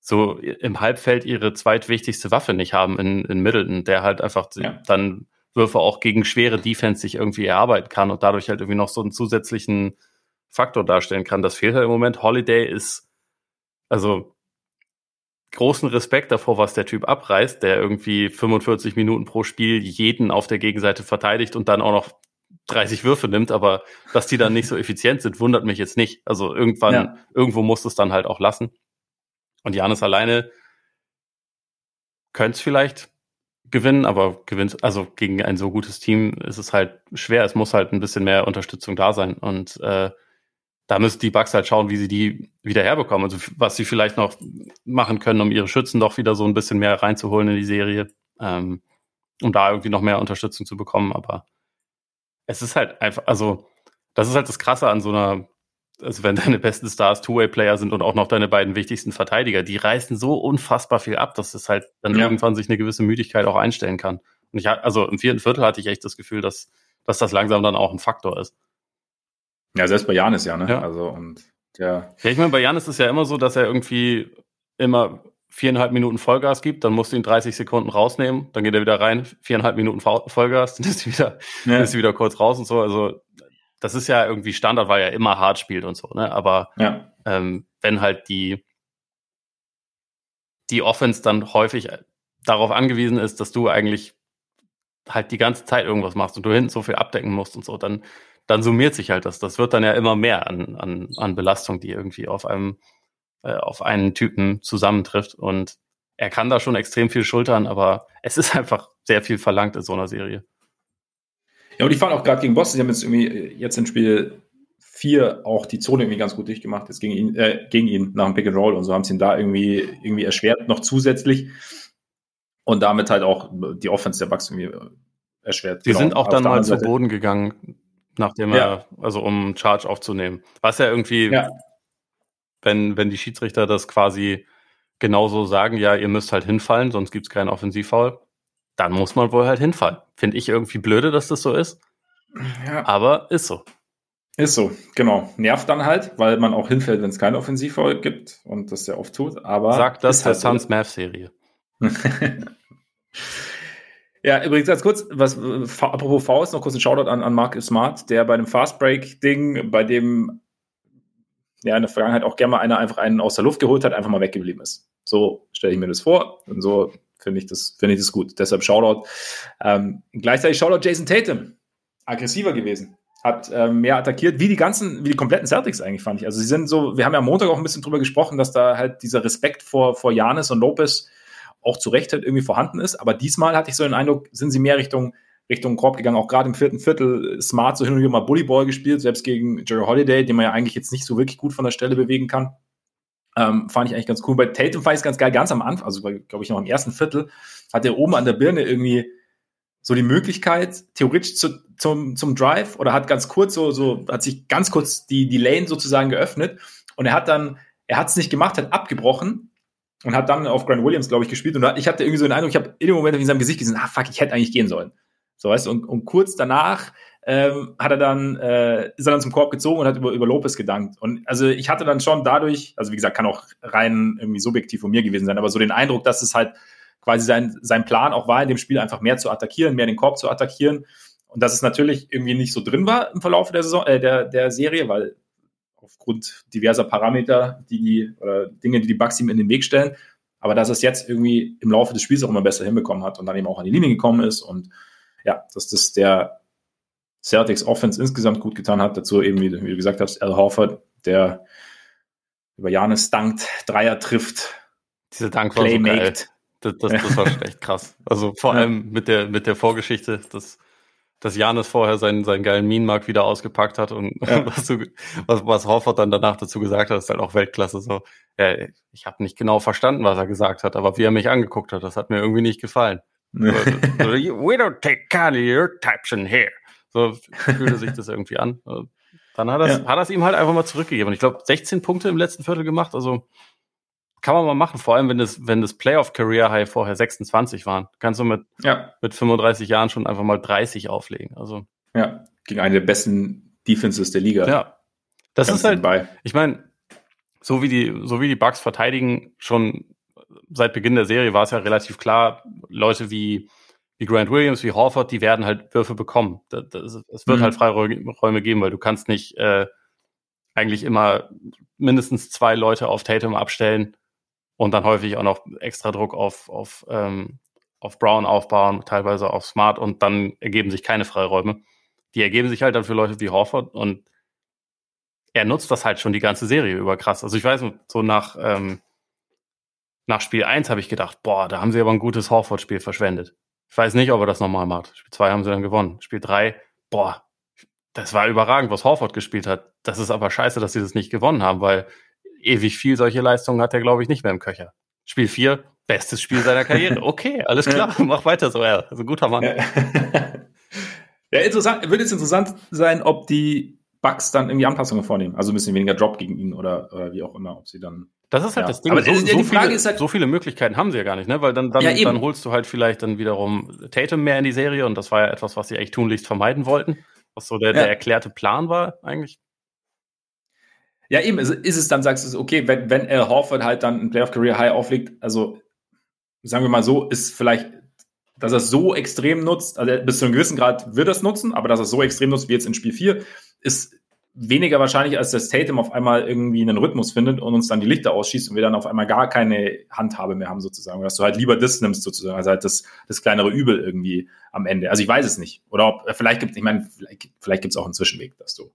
so im Halbfeld ihre zweitwichtigste Waffe nicht haben in, in Middleton, der halt einfach ja. dann Würfe auch gegen schwere Defense sich irgendwie erarbeiten kann und dadurch halt irgendwie noch so einen zusätzlichen Faktor darstellen kann. Das fehlt halt im Moment. Holiday ist, also großen Respekt davor, was der Typ abreißt, der irgendwie 45 Minuten pro Spiel jeden auf der Gegenseite verteidigt und dann auch noch 30 Würfe nimmt, aber dass die dann nicht so effizient sind, wundert mich jetzt nicht. Also irgendwann, ja. irgendwo muss es dann halt auch lassen. Und Janis alleine könnte es vielleicht gewinnen, aber gewinnt, also gegen ein so gutes Team ist es halt schwer. Es muss halt ein bisschen mehr Unterstützung da sein. Und äh, da müssen die Bugs halt schauen, wie sie die wieder herbekommen. Also was sie vielleicht noch machen können, um ihre Schützen doch wieder so ein bisschen mehr reinzuholen in die Serie, ähm, um da irgendwie noch mehr Unterstützung zu bekommen. Aber es ist halt einfach, also das ist halt das Krasse an so einer, also wenn deine besten Stars Two-Way-Player sind und auch noch deine beiden wichtigsten Verteidiger, die reißen so unfassbar viel ab, dass es halt dann ja. irgendwann sich eine gewisse Müdigkeit auch einstellen kann. Und ich also im vierten Viertel hatte ich echt das Gefühl, dass, dass das langsam dann auch ein Faktor ist. Ja, selbst bei Janis ja, ne? Ja. Also und ja. Ja, ich meine, bei Janis ist es ja immer so, dass er irgendwie immer viereinhalb Minuten Vollgas gibt, dann musst du ihn 30 Sekunden rausnehmen, dann geht er wieder rein, viereinhalb Minuten Vollgas, dann ist er wieder, ja. ist wieder kurz raus und so. Also das ist ja irgendwie Standard, weil er immer hart spielt und so, ne? Aber ja. ähm, wenn halt die die Offense dann häufig darauf angewiesen ist, dass du eigentlich halt die ganze Zeit irgendwas machst und du hinten so viel abdecken musst und so, dann dann summiert sich halt das. Das wird dann ja immer mehr an, an, an Belastung, die irgendwie auf einem, äh, auf einen Typen zusammentrifft. Und er kann da schon extrem viel schultern, aber es ist einfach sehr viel verlangt in so einer Serie. Ja, und die fahren auch gerade gegen Boston. Sie haben jetzt irgendwie äh, jetzt im Spiel vier auch die Zone irgendwie ganz gut durchgemacht, jetzt gegen ihn, äh, gegen ihn nach dem Pick and Roll und so haben sie ihn da irgendwie, irgendwie erschwert, noch zusätzlich. Und damit halt auch die Offense der Bucks irgendwie äh, erschwert. Die genau. sind auch dann mal zu Boden gegangen nachdem ja. er, also um Charge aufzunehmen. Was ja irgendwie, ja. wenn, wenn die Schiedsrichter das quasi genauso sagen, ja, ihr müsst halt hinfallen, sonst gibt es keinen Offensivfoul, dann muss man wohl halt hinfallen. Finde ich irgendwie blöde, dass das so ist. Ja. Aber ist so. Ist so, genau. Nervt dann halt, weil man auch hinfällt, wenn es keinen Offensivfoul gibt und das sehr oft tut. Aber sagt das der halt Suns Math Serie. Ja, übrigens ganz kurz, was apropos Faust, noch kurz ein Shoutout an, an Mark Smart, der bei dem Fast Break Ding, bei dem ja in der Vergangenheit auch gerne mal einer einfach einen aus der Luft geholt hat, einfach mal weggeblieben ist. So stelle ich mir das vor und so finde ich das finde ich das gut. Deshalb Shoutout. Ähm, gleichzeitig Shoutout Jason Tatum, aggressiver gewesen, hat ähm, mehr attackiert, wie die ganzen, wie die kompletten Celtics eigentlich fand ich. Also sie sind so, wir haben ja am Montag auch ein bisschen drüber gesprochen, dass da halt dieser Respekt vor vor Janis und Lopez auch zu Recht halt irgendwie vorhanden ist. Aber diesmal hatte ich so den Eindruck, sind sie mehr Richtung, Richtung Korb gegangen. Auch gerade im vierten Viertel smart so hin und wieder mal Bullyball gespielt, selbst gegen Jerry Holiday, den man ja eigentlich jetzt nicht so wirklich gut von der Stelle bewegen kann. Ähm, fand ich eigentlich ganz cool. Bei Tatum fand ich es ganz geil, ganz am Anfang, also glaube ich noch im ersten Viertel, hat er oben an der Birne irgendwie so die Möglichkeit, theoretisch zu, zum, zum Drive oder hat ganz kurz so, so, hat sich ganz kurz die, die Lane sozusagen geöffnet und er hat dann, er hat es nicht gemacht, hat abgebrochen und hat dann auf Grant Williams, glaube ich, gespielt. Und ich hatte irgendwie so den Eindruck, ich habe in dem Moment in seinem Gesicht gesehen, ah fuck, ich hätte eigentlich gehen sollen. So weißt du, und, und kurz danach ähm, hat er dann, äh, ist er dann zum Korb gezogen und hat über, über Lopez gedankt. Und also ich hatte dann schon dadurch, also wie gesagt, kann auch rein irgendwie subjektiv von mir gewesen sein, aber so den Eindruck, dass es halt quasi sein, sein Plan auch war, in dem Spiel einfach mehr zu attackieren, mehr den Korb zu attackieren. Und dass es natürlich irgendwie nicht so drin war im Verlauf der Saison, äh, der, der Serie, weil aufgrund diverser Parameter, die die, oder Dinge, die die Bugs ihm in den Weg stellen. Aber dass es jetzt irgendwie im Laufe des Spiels auch immer besser hinbekommen hat und dann eben auch an die Linie gekommen ist und ja, dass das der Celtics Offense insgesamt gut getan hat. Dazu eben, wie, wie du gesagt hast, Al Horford, der über Janis dankt, Dreier trifft. Diese Dank war so geil. Das, das, das war echt krass. Also vor ja. allem mit der, mit der Vorgeschichte, das dass Janis vorher seinen, seinen geilen Minenmark wieder ausgepackt hat und ja. was, du, was, was Horford dann danach dazu gesagt hat, ist halt auch Weltklasse. So, ja, ich habe nicht genau verstanden, was er gesagt hat, aber wie er mich angeguckt hat, das hat mir irgendwie nicht gefallen. We don't take kindly your types in here. So fühlte sich das irgendwie an. Dann hat er ja. hat es ihm halt einfach mal zurückgegeben. Und ich glaube, 16 Punkte im letzten Viertel gemacht. Also kann man mal machen, vor allem wenn das, wenn das Playoff Career High vorher 26 waren. Kannst du mit, ja. mit 35 Jahren schon einfach mal 30 auflegen. Also. Ja, gegen eine der besten Defenses der Liga. Ja. Das ist halt, bei. ich meine, so wie die, so wie die Bucks verteidigen, schon seit Beginn der Serie war es ja relativ klar, Leute wie, wie Grant Williams, wie Horford, die werden halt Würfe bekommen. Es wird mhm. halt Freiräume geben, weil du kannst nicht äh, eigentlich immer mindestens zwei Leute auf Tatum abstellen und dann häufig auch noch extra Druck auf, auf, ähm, auf Brown aufbauen, teilweise auf Smart und dann ergeben sich keine Freiräume. die ergeben sich halt dann für Leute wie Horford und er nutzt das halt schon die ganze Serie über krass. Also ich weiß, so nach, ähm, nach Spiel 1 habe ich gedacht, boah, da haben sie aber ein gutes Horford-Spiel verschwendet. Ich weiß nicht, ob er das nochmal macht. Spiel 2 haben sie dann gewonnen. Spiel 3, boah, das war überragend, was Horford gespielt hat. Das ist aber scheiße, dass sie das nicht gewonnen haben, weil ewig viel solche Leistungen hat er, glaube ich, nicht mehr im Köcher. Spiel 4, bestes Spiel seiner Karriere. Okay, alles klar, mach weiter so, ja. Also guter Mann. Ja. ja, interessant, wird jetzt interessant sein, ob die Bugs dann irgendwie Anpassungen vornehmen. Also ein bisschen weniger Drop gegen ihn oder, oder wie auch immer, ob sie dann. Das ist halt ja. das Ding. Aber so, so, viele, halt so, viele, Möglichkeiten haben sie ja gar nicht, ne? Weil dann, dann, ja, dann holst du halt vielleicht dann wiederum Tatum mehr in die Serie und das war ja etwas, was sie echt tunlichst vermeiden wollten. Was so der, ja. der erklärte Plan war, eigentlich. Ja, eben, ist, ist es dann, sagst du, okay, wenn, wenn Al Horford halt dann ein Playoff Career High auflegt, also sagen wir mal so, ist vielleicht, dass er es so extrem nutzt, also bis zu einem gewissen Grad wird er es nutzen, aber dass er es so extrem nutzt wie jetzt in Spiel 4, ist weniger wahrscheinlich, als dass Tatum auf einmal irgendwie einen Rhythmus findet und uns dann die Lichter ausschießt und wir dann auf einmal gar keine Handhabe mehr haben, sozusagen. Dass du halt lieber das nimmst, sozusagen. Also halt das, das kleinere Übel irgendwie am Ende. Also ich weiß es nicht. Oder ob, vielleicht gibt ich meine, vielleicht, vielleicht gibt es auch einen Zwischenweg, dass du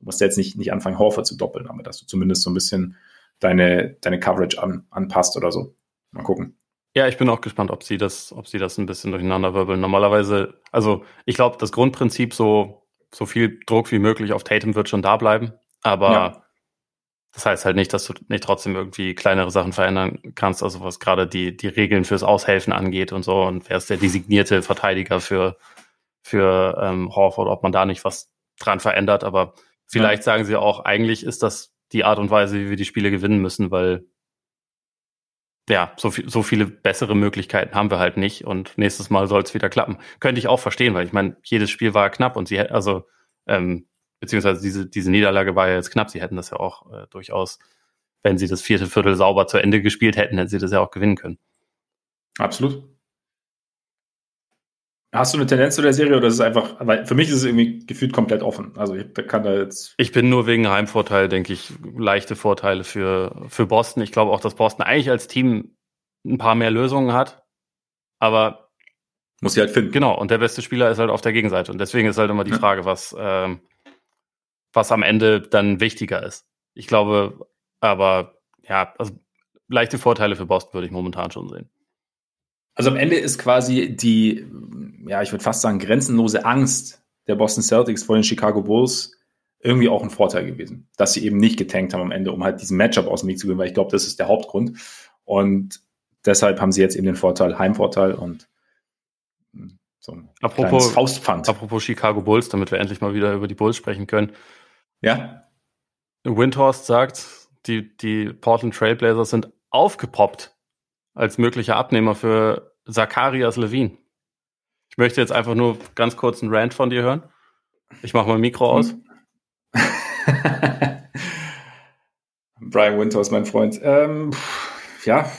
Du musst jetzt nicht, nicht anfangen, Horford zu doppeln, aber dass du zumindest so ein bisschen deine, deine Coverage an, anpasst oder so. Mal gucken. Ja, ich bin auch gespannt, ob sie das, ob sie das ein bisschen durcheinander wirbeln. Normalerweise, also ich glaube, das Grundprinzip so, so viel Druck wie möglich auf Tatum wird schon da bleiben. Aber ja. das heißt halt nicht, dass du nicht trotzdem irgendwie kleinere Sachen verändern kannst, also was gerade die, die Regeln fürs Aushelfen angeht und so. Und wer ist der designierte Verteidiger für, für ähm, Horford, ob man da nicht was dran verändert. Aber Vielleicht ja. sagen sie auch, eigentlich ist das die Art und Weise, wie wir die Spiele gewinnen müssen, weil ja, so, viel, so viele bessere Möglichkeiten haben wir halt nicht und nächstes Mal soll es wieder klappen. Könnte ich auch verstehen, weil ich meine, jedes Spiel war knapp und sie hätten, also, ähm, beziehungsweise diese, diese Niederlage war ja jetzt knapp, sie hätten das ja auch äh, durchaus, wenn sie das vierte Viertel sauber zu Ende gespielt hätten, hätten sie das ja auch gewinnen können. Absolut. Hast du eine Tendenz zu der Serie oder ist es einfach, weil für mich ist es irgendwie gefühlt komplett offen. Also ich kann da jetzt. Ich bin nur wegen Heimvorteil, denke ich, leichte Vorteile für, für Boston. Ich glaube auch, dass Boston eigentlich als Team ein paar mehr Lösungen hat. Aber. Muss sie halt finden. Genau. Und der beste Spieler ist halt auf der Gegenseite. Und deswegen ist halt immer die Frage, was, ähm, was am Ende dann wichtiger ist. Ich glaube, aber ja, also leichte Vorteile für Boston würde ich momentan schon sehen. Also am Ende ist quasi die, ja, ich würde fast sagen, grenzenlose Angst der Boston Celtics vor den Chicago Bulls irgendwie auch ein Vorteil gewesen, dass sie eben nicht getankt haben am Ende, um halt diesen Matchup aus dem Weg zu gewinnen, weil ich glaube, das ist der Hauptgrund. Und deshalb haben sie jetzt eben den Vorteil, Heimvorteil und hm, so ein apropos, Faustpfand. Apropos Chicago Bulls, damit wir endlich mal wieder über die Bulls sprechen können. Ja. Windhorst sagt, die, die Portland Trailblazers sind aufgepoppt als möglicher Abnehmer für Zacharias Levine. Möchte jetzt einfach nur ganz kurz einen Rant von dir hören. Ich mache mein Mikro aus. Brian Winter ist mein Freund. Ähm, ja,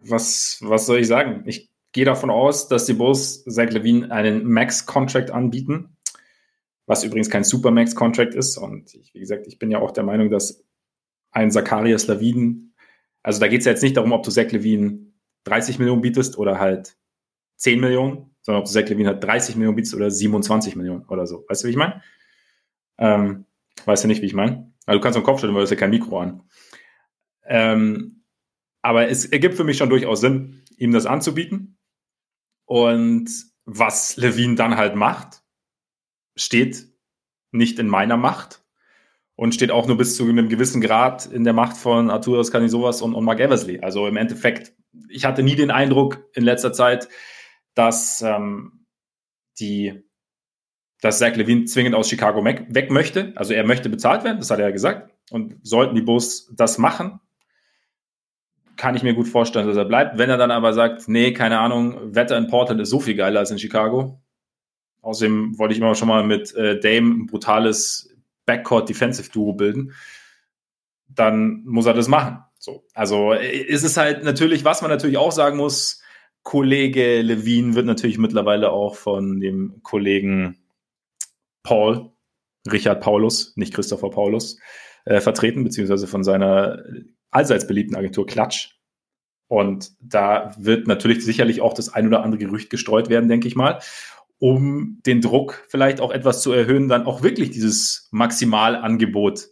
was, was soll ich sagen? Ich gehe davon aus, dass die Bulls Zach Levine einen Max-Contract anbieten, was übrigens kein Super-Max-Contract ist. Und ich, wie gesagt, ich bin ja auch der Meinung, dass ein Zacharias Levine, also da geht es ja jetzt nicht darum, ob du Zach Levine 30 Millionen bietest oder halt 10 Millionen, sondern ob Zach Levine halt 30 Millionen bietest oder 27 Millionen oder so. Weißt du, wie ich meine? Ähm, weißt du nicht, wie ich meine? Also du kannst am Kopf stellen, weil du hast ja kein Mikro an. Ähm, aber es ergibt für mich schon durchaus Sinn, ihm das anzubieten. Und was Levine dann halt macht, steht nicht in meiner Macht und steht auch nur bis zu einem gewissen Grad in der Macht von Arturas Canisovas und, und Mark Eversley. Also im Endeffekt, ich hatte nie den Eindruck in letzter Zeit, dass ähm, die dass Zach Levine zwingend aus Chicago weg möchte. Also er möchte bezahlt werden, das hat er ja gesagt. Und sollten die Bulls das machen, kann ich mir gut vorstellen, dass er bleibt. Wenn er dann aber sagt, nee, keine Ahnung, Wetter in Portland ist so viel geiler als in Chicago. Außerdem wollte ich immer schon mal mit äh, Dame ein brutales Backcourt Defensive Duo bilden. Dann muss er das machen. So. Also äh, ist es halt natürlich, was man natürlich auch sagen muss, Kollege Levine wird natürlich mittlerweile auch von dem Kollegen Paul, Richard Paulus, nicht Christopher Paulus, äh, vertreten, beziehungsweise von seiner allseits beliebten Agentur Klatsch. Und da wird natürlich sicherlich auch das ein oder andere Gerücht gestreut werden, denke ich mal. um den Druck vielleicht auch etwas zu erhöhen, dann auch wirklich dieses Maximalangebot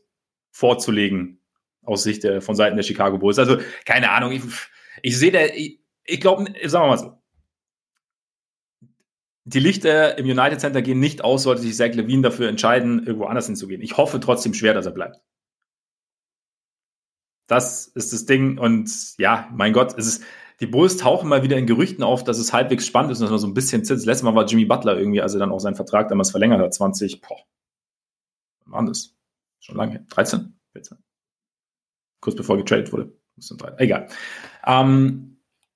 vorzulegen aus Sicht der, von Seiten der Chicago Bulls. Also keine Ahnung, ich, ich sehe ich, ich glaube, sagen wir mal so, die Lichter im United Center gehen nicht aus, sollte sich Zach Levine dafür entscheiden, irgendwo anders hinzugehen. Ich hoffe trotzdem schwer, dass er bleibt. Das ist das Ding. Und ja, mein Gott, es ist, die Bulls tauchen mal wieder in Gerüchten auf, dass es halbwegs spannend ist und dass man so ein bisschen zitzt. Letztes Mal war Jimmy Butler irgendwie, als er dann auch seinen Vertrag damals verlängert hat, 20, boah, wann war das? Schon lange 13? 14? Kurz bevor getradet wurde. Egal. Ähm,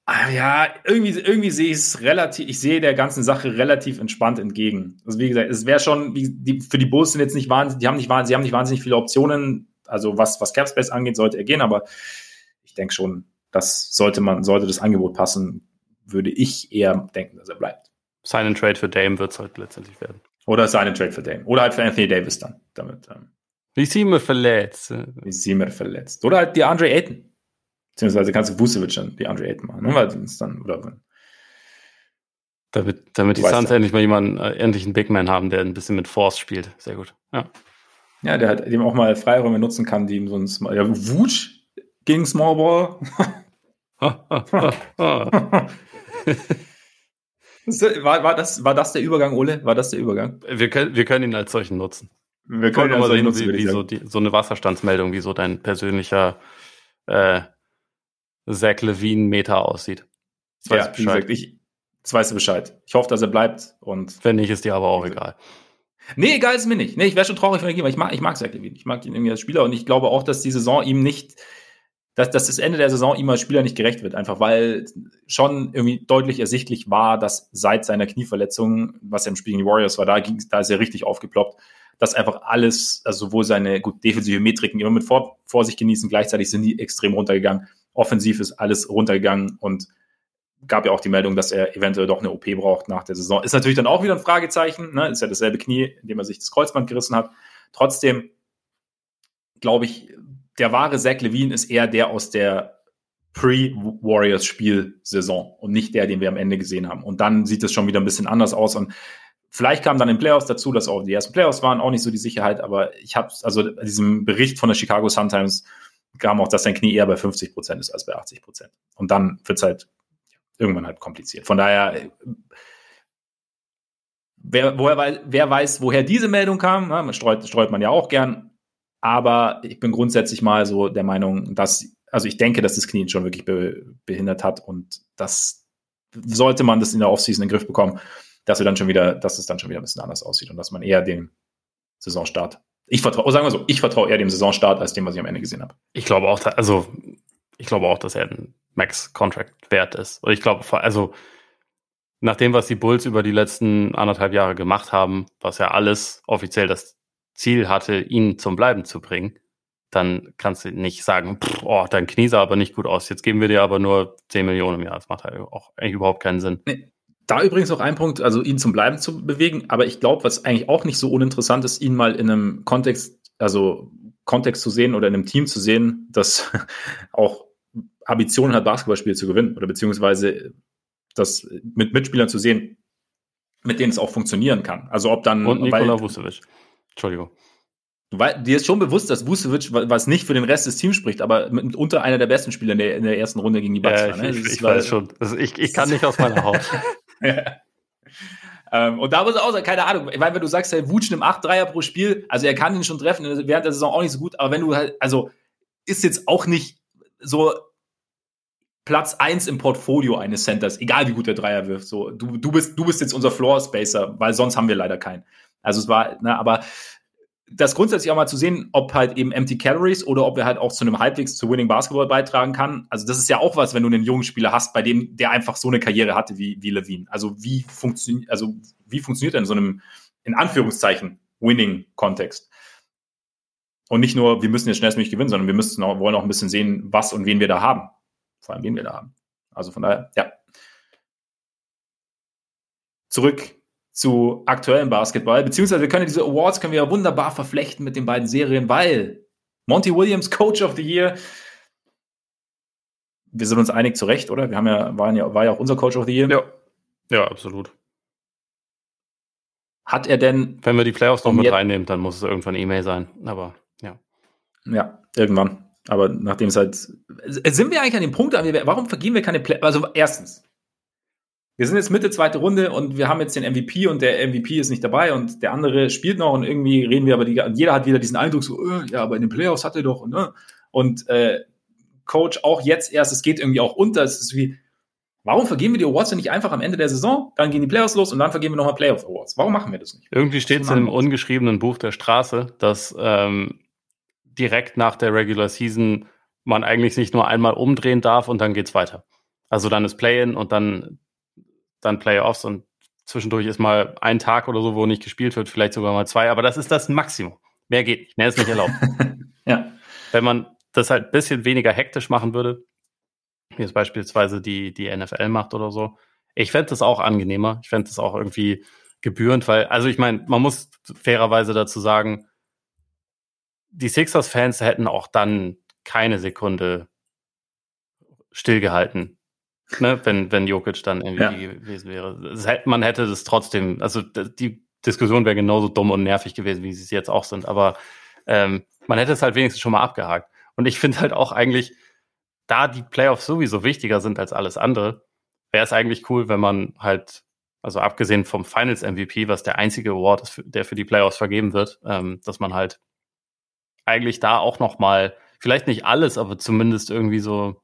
Ah, ja, irgendwie, irgendwie sehe ich es relativ, ich sehe der ganzen Sache relativ entspannt entgegen. Also wie gesagt, es wäre schon, die, für die Bulls sind jetzt nicht wahnsinnig, die haben nicht, sie haben nicht wahnsinnig viele Optionen. Also was, was Capspace angeht, sollte er gehen, aber ich denke schon, das sollte man, sollte das Angebot passen, würde ich eher denken, dass er bleibt. Sign and Trade für Dame wird es halt letztendlich werden. Oder Sign and Trade für Dame. Oder halt für Anthony Davis dann, damit. Ähm, Wie sie mir verletzt. Wie sie mir verletzt. Oder halt die Andre Ayton. Beziehungsweise kannst du Vucevic dann die Andre Ayton machen, ne? weil es dann, oder damit, damit die Suns endlich mal jemanden, äh, endlich einen Big Man haben, der ein bisschen mit Force spielt. Sehr gut. Ja. Ja, der halt dem auch mal Freiräume nutzen kann, die ihm so ein Small, ja, Wutsch gegen Small Ball. war, war, das, war das der Übergang, Ole? War das der Übergang? Wir können, wir können ihn als solchen nutzen. Wir können ihn als solchen nutzen, wie, wie so, die, so eine Wasserstandsmeldung, wie so dein persönlicher äh, Zach Levine-Meter aussieht. Das weiß ja, wie gesagt, ich, das weißt du Bescheid. Ich hoffe, dass er bleibt. Und wenn nicht, ist dir aber auch egal. Nee, egal ist mir nicht. Nee, ich wäre schon traurig, wenn er geht, weil ich mag, ich mag Zach Levine. Ich mag ihn irgendwie als Spieler und ich glaube auch, dass die Saison ihm nicht, dass, dass das Ende der Saison ihm als Spieler nicht gerecht wird. Einfach weil schon irgendwie deutlich ersichtlich war, dass seit seiner Knieverletzung, was er im Spiel gegen die Warriors war, da ging, da ist er richtig aufgeploppt dass einfach alles, also sowohl seine gut defensive Metriken immer mit vor, Vorsicht genießen, gleichzeitig sind die extrem runtergegangen. Offensiv ist alles runtergegangen und gab ja auch die Meldung, dass er eventuell doch eine OP braucht nach der Saison. Ist natürlich dann auch wieder ein Fragezeichen, ne? ist ja dasselbe Knie, in dem er sich das Kreuzband gerissen hat. Trotzdem glaube ich, der wahre Zach Levine ist eher der aus der Pre-Warriors-Spielsaison und nicht der, den wir am Ende gesehen haben. Und dann sieht es schon wieder ein bisschen anders aus. Und vielleicht kam dann in Playoffs dazu, dass auch die ersten Playoffs waren, auch nicht so die Sicherheit. Aber ich habe also diesem Bericht von der Chicago Sun Times kam auch, dass sein Knie eher bei 50 Prozent ist als bei 80 Prozent. Und dann wird es halt irgendwann halt kompliziert. Von daher, wer, woher, wer weiß, woher diese Meldung kam, na, streut, streut man ja auch gern. Aber ich bin grundsätzlich mal so der Meinung, dass, also ich denke, dass das Knie ihn schon wirklich be, behindert hat und das sollte man das in der Offseason in den Griff bekommen, dass wir dann schon wieder, dass es dann schon wieder ein bisschen anders aussieht und dass man eher den Saisonstart ich vertraue, sagen wir so, ich vertraue eher dem Saisonstart als dem, was ich am Ende gesehen habe. Ich glaube auch, also ich glaube auch, dass er ein Max-Contract wert ist. Und ich glaube, also nach dem, was die Bulls über die letzten anderthalb Jahre gemacht haben, was ja alles offiziell das Ziel hatte, ihn zum Bleiben zu bringen, dann kannst du nicht sagen, pff, oh, dein Knie sah aber nicht gut aus, jetzt geben wir dir aber nur 10 Millionen im Jahr. Das macht halt auch eigentlich überhaupt keinen Sinn. Nee, da übrigens auch ein Punkt, also ihn zum Bleiben zu bewegen, aber ich glaube, was eigentlich auch nicht so uninteressant ist, ihn mal in einem Kontext, also Kontext zu sehen oder in einem Team zu sehen, das auch Ambitionen hat, Basketballspiele zu gewinnen oder beziehungsweise das mit Mitspielern zu sehen, mit denen es auch funktionieren kann. Also ob dann. Und Nikola Vucevic. Entschuldigung. Weil dir ist schon bewusst, dass Vucevic, was nicht für den Rest des Teams spricht, aber mitunter einer der besten Spieler in der, in der ersten Runde gegen die Bucks ja, war. Ne? Ich, ich, ich weiß schon. Also ich, ich kann nicht aus meiner Haut. ähm, und da muss er auch sagen, keine Ahnung, weil wenn du sagst, der Wutsch nimmt 8 Dreier pro Spiel, also er kann ihn schon treffen, während der Saison auch nicht so gut, aber wenn du halt, also ist jetzt auch nicht so Platz 1 im Portfolio eines Centers, egal wie gut der Dreier wirft. So, du, du, bist, du bist jetzt unser Floor Spacer, weil sonst haben wir leider keinen. Also es war, ne, aber das grundsätzlich auch mal zu sehen, ob halt eben Empty Calories oder ob er halt auch zu einem halbwegs zu Winning Basketball beitragen kann. Also das ist ja auch was, wenn du einen jungen Spieler hast, bei dem der einfach so eine Karriere hatte wie, wie Levine. Also wie funktioniert, also wie funktioniert er in so einem, in Anführungszeichen, Winning-Kontext? Und nicht nur, wir müssen jetzt schnellstmöglich gewinnen, sondern wir müssen auch, wollen auch ein bisschen sehen, was und wen wir da haben. Vor allem, wen wir da haben. Also von daher, ja. Zurück zu aktuellem Basketball. Beziehungsweise wir können diese Awards können wir ja wunderbar verflechten mit den beiden Serien, weil Monty Williams, Coach of the Year, wir sind uns einig zu Recht, oder? Wir haben ja, waren ja, war ja auch unser Coach of the Year. Ja, ja absolut. Hat er denn. Wenn wir die Playoffs noch mit reinnehmen, dann muss es irgendwann E-Mail sein. Aber ja. Ja, irgendwann. Aber nachdem es halt. Sind wir eigentlich an dem Punkt, warum vergeben wir keine Play Also erstens, wir sind jetzt Mitte zweite Runde und wir haben jetzt den MVP und der MVP ist nicht dabei und der andere spielt noch und irgendwie reden wir aber die, jeder hat wieder diesen Eindruck so, äh, ja, aber in den Playoffs hat er doch, ne? Und äh, Coach auch jetzt erst, es geht irgendwie auch unter, es ist wie, warum vergeben wir die Awards denn nicht einfach am Ende der Saison, dann gehen die Playoffs los und dann vergeben wir nochmal Playoff Awards? Warum machen wir das nicht? Irgendwie steht es im ungeschriebenen Buch der Straße, dass ähm, direkt nach der Regular Season man eigentlich nicht nur einmal umdrehen darf und dann geht's weiter. Also dann ist Play-in und dann dann Playoffs und zwischendurch ist mal ein Tag oder so, wo nicht gespielt wird, vielleicht sogar mal zwei, aber das ist das Maximum. Mehr geht nicht, mehr ist nicht erlaubt. ja. Wenn man das halt ein bisschen weniger hektisch machen würde, wie es beispielsweise die, die NFL macht oder so, ich fände das auch angenehmer. Ich fände das auch irgendwie gebührend, weil, also ich meine, man muss fairerweise dazu sagen, die Sixers-Fans hätten auch dann keine Sekunde stillgehalten, ne, wenn, wenn Jokic dann MVP ja. gewesen wäre. man hätte das trotzdem, also die Diskussion wäre genauso dumm und nervig gewesen, wie sie es jetzt auch sind, aber ähm, man hätte es halt wenigstens schon mal abgehakt. Und ich finde halt auch eigentlich, da die Playoffs sowieso wichtiger sind als alles andere, wäre es eigentlich cool, wenn man halt, also abgesehen vom Finals MVP, was der einzige Award ist, der für die Playoffs vergeben wird, ähm, dass man halt eigentlich da auch noch mal, vielleicht nicht alles, aber zumindest irgendwie so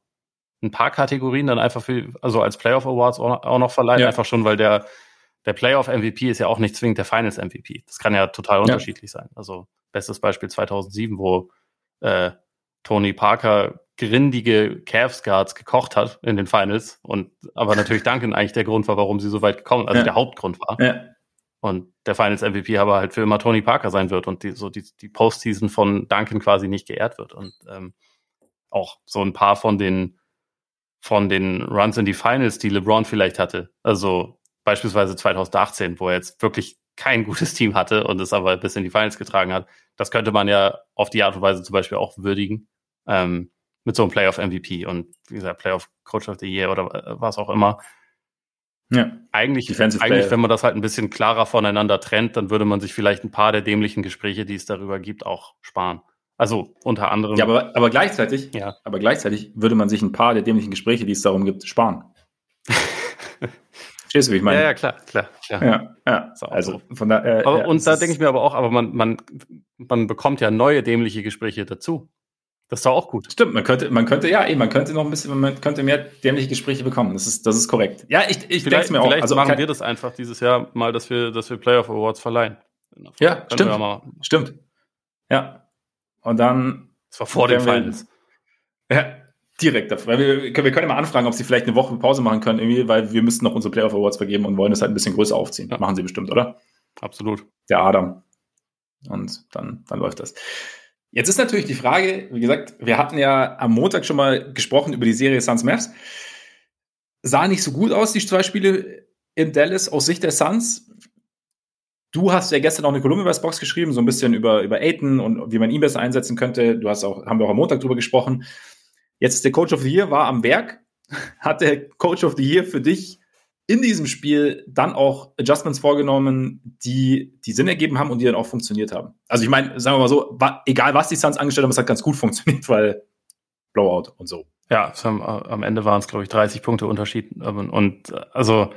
ein paar Kategorien dann einfach für, also als Playoff Awards auch noch verleihen, ja. einfach schon, weil der, der Playoff MVP ist ja auch nicht zwingend der Finals MVP. Das kann ja total ja. unterschiedlich sein. Also bestes Beispiel 2007, wo äh, Tony Parker grindige Cavs Guards gekocht hat in den Finals und aber natürlich Duncan eigentlich der Grund war, warum sie so weit gekommen, also ja. der Hauptgrund war. Ja. Und der Finals MVP aber halt für immer Tony Parker sein wird und die, so die, die Postseason von Duncan quasi nicht geehrt wird. Und ähm, auch so ein paar von den von den Runs in die Finals, die LeBron vielleicht hatte. Also beispielsweise 2018, wo er jetzt wirklich kein gutes Team hatte und es aber bis in die Finals getragen hat. Das könnte man ja auf die Art und Weise zum Beispiel auch würdigen. Ähm, mit so einem Playoff MVP und wie gesagt, Playoff Coach of the Year oder was auch immer. Ja. Eigentlich, eigentlich, wenn man das halt ein bisschen klarer voneinander trennt, dann würde man sich vielleicht ein paar der dämlichen Gespräche, die es darüber gibt, auch sparen. Also unter anderem. Ja, aber, aber gleichzeitig, ja. aber gleichzeitig würde man sich ein paar der dämlichen Gespräche, die es darum gibt, sparen. Verstehst du, wie ich meine? Ja, ja, klar, klar, klar. Ja, ja. So, also von da, äh, aber, ja, und da denke ich mir aber auch, aber man, man, man bekommt ja neue dämliche Gespräche dazu. Das ist doch auch gut. Stimmt, man könnte, man könnte, ja, eben, man könnte noch ein bisschen, man könnte mehr dämliche Gespräche bekommen. Das ist, das ist korrekt. Ja, ich, ich denke es mir auch. Vielleicht also, machen wir das einfach dieses Jahr mal, dass wir, dass wir Playoff Awards verleihen. Ja, stimmt. Stimmt. Ja, und dann. Das war vor dem Finals. Ja, direkt davor. Wir, wir können ja mal anfragen, ob sie vielleicht eine Woche Pause machen können, irgendwie, weil wir müssten noch unsere Playoff Awards vergeben und wollen das halt ein bisschen größer aufziehen. Ja. Machen sie bestimmt, oder? Absolut. Der Adam. Und dann, dann läuft das. Jetzt ist natürlich die Frage, wie gesagt, wir hatten ja am Montag schon mal gesprochen über die Serie Suns Mavs. Sah nicht so gut aus, die zwei Spiele in Dallas aus Sicht der Suns. Du hast ja gestern auch eine Kolumne bei Box geschrieben, so ein bisschen über, über Aiton und wie man ihn besser einsetzen könnte. Du hast auch, haben wir auch am Montag drüber gesprochen. Jetzt ist der Coach of the Year, war am Werk. Hat der Coach of the Year für dich in diesem Spiel dann auch Adjustments vorgenommen, die, die Sinn ergeben haben und die dann auch funktioniert haben? Also ich meine, sagen wir mal so, war, egal was die Suns angestellt haben, es hat ganz gut funktioniert, weil Blowout und so. Ja, haben, am Ende waren es, glaube ich, 30 Punkte Unterschied. Und also äh,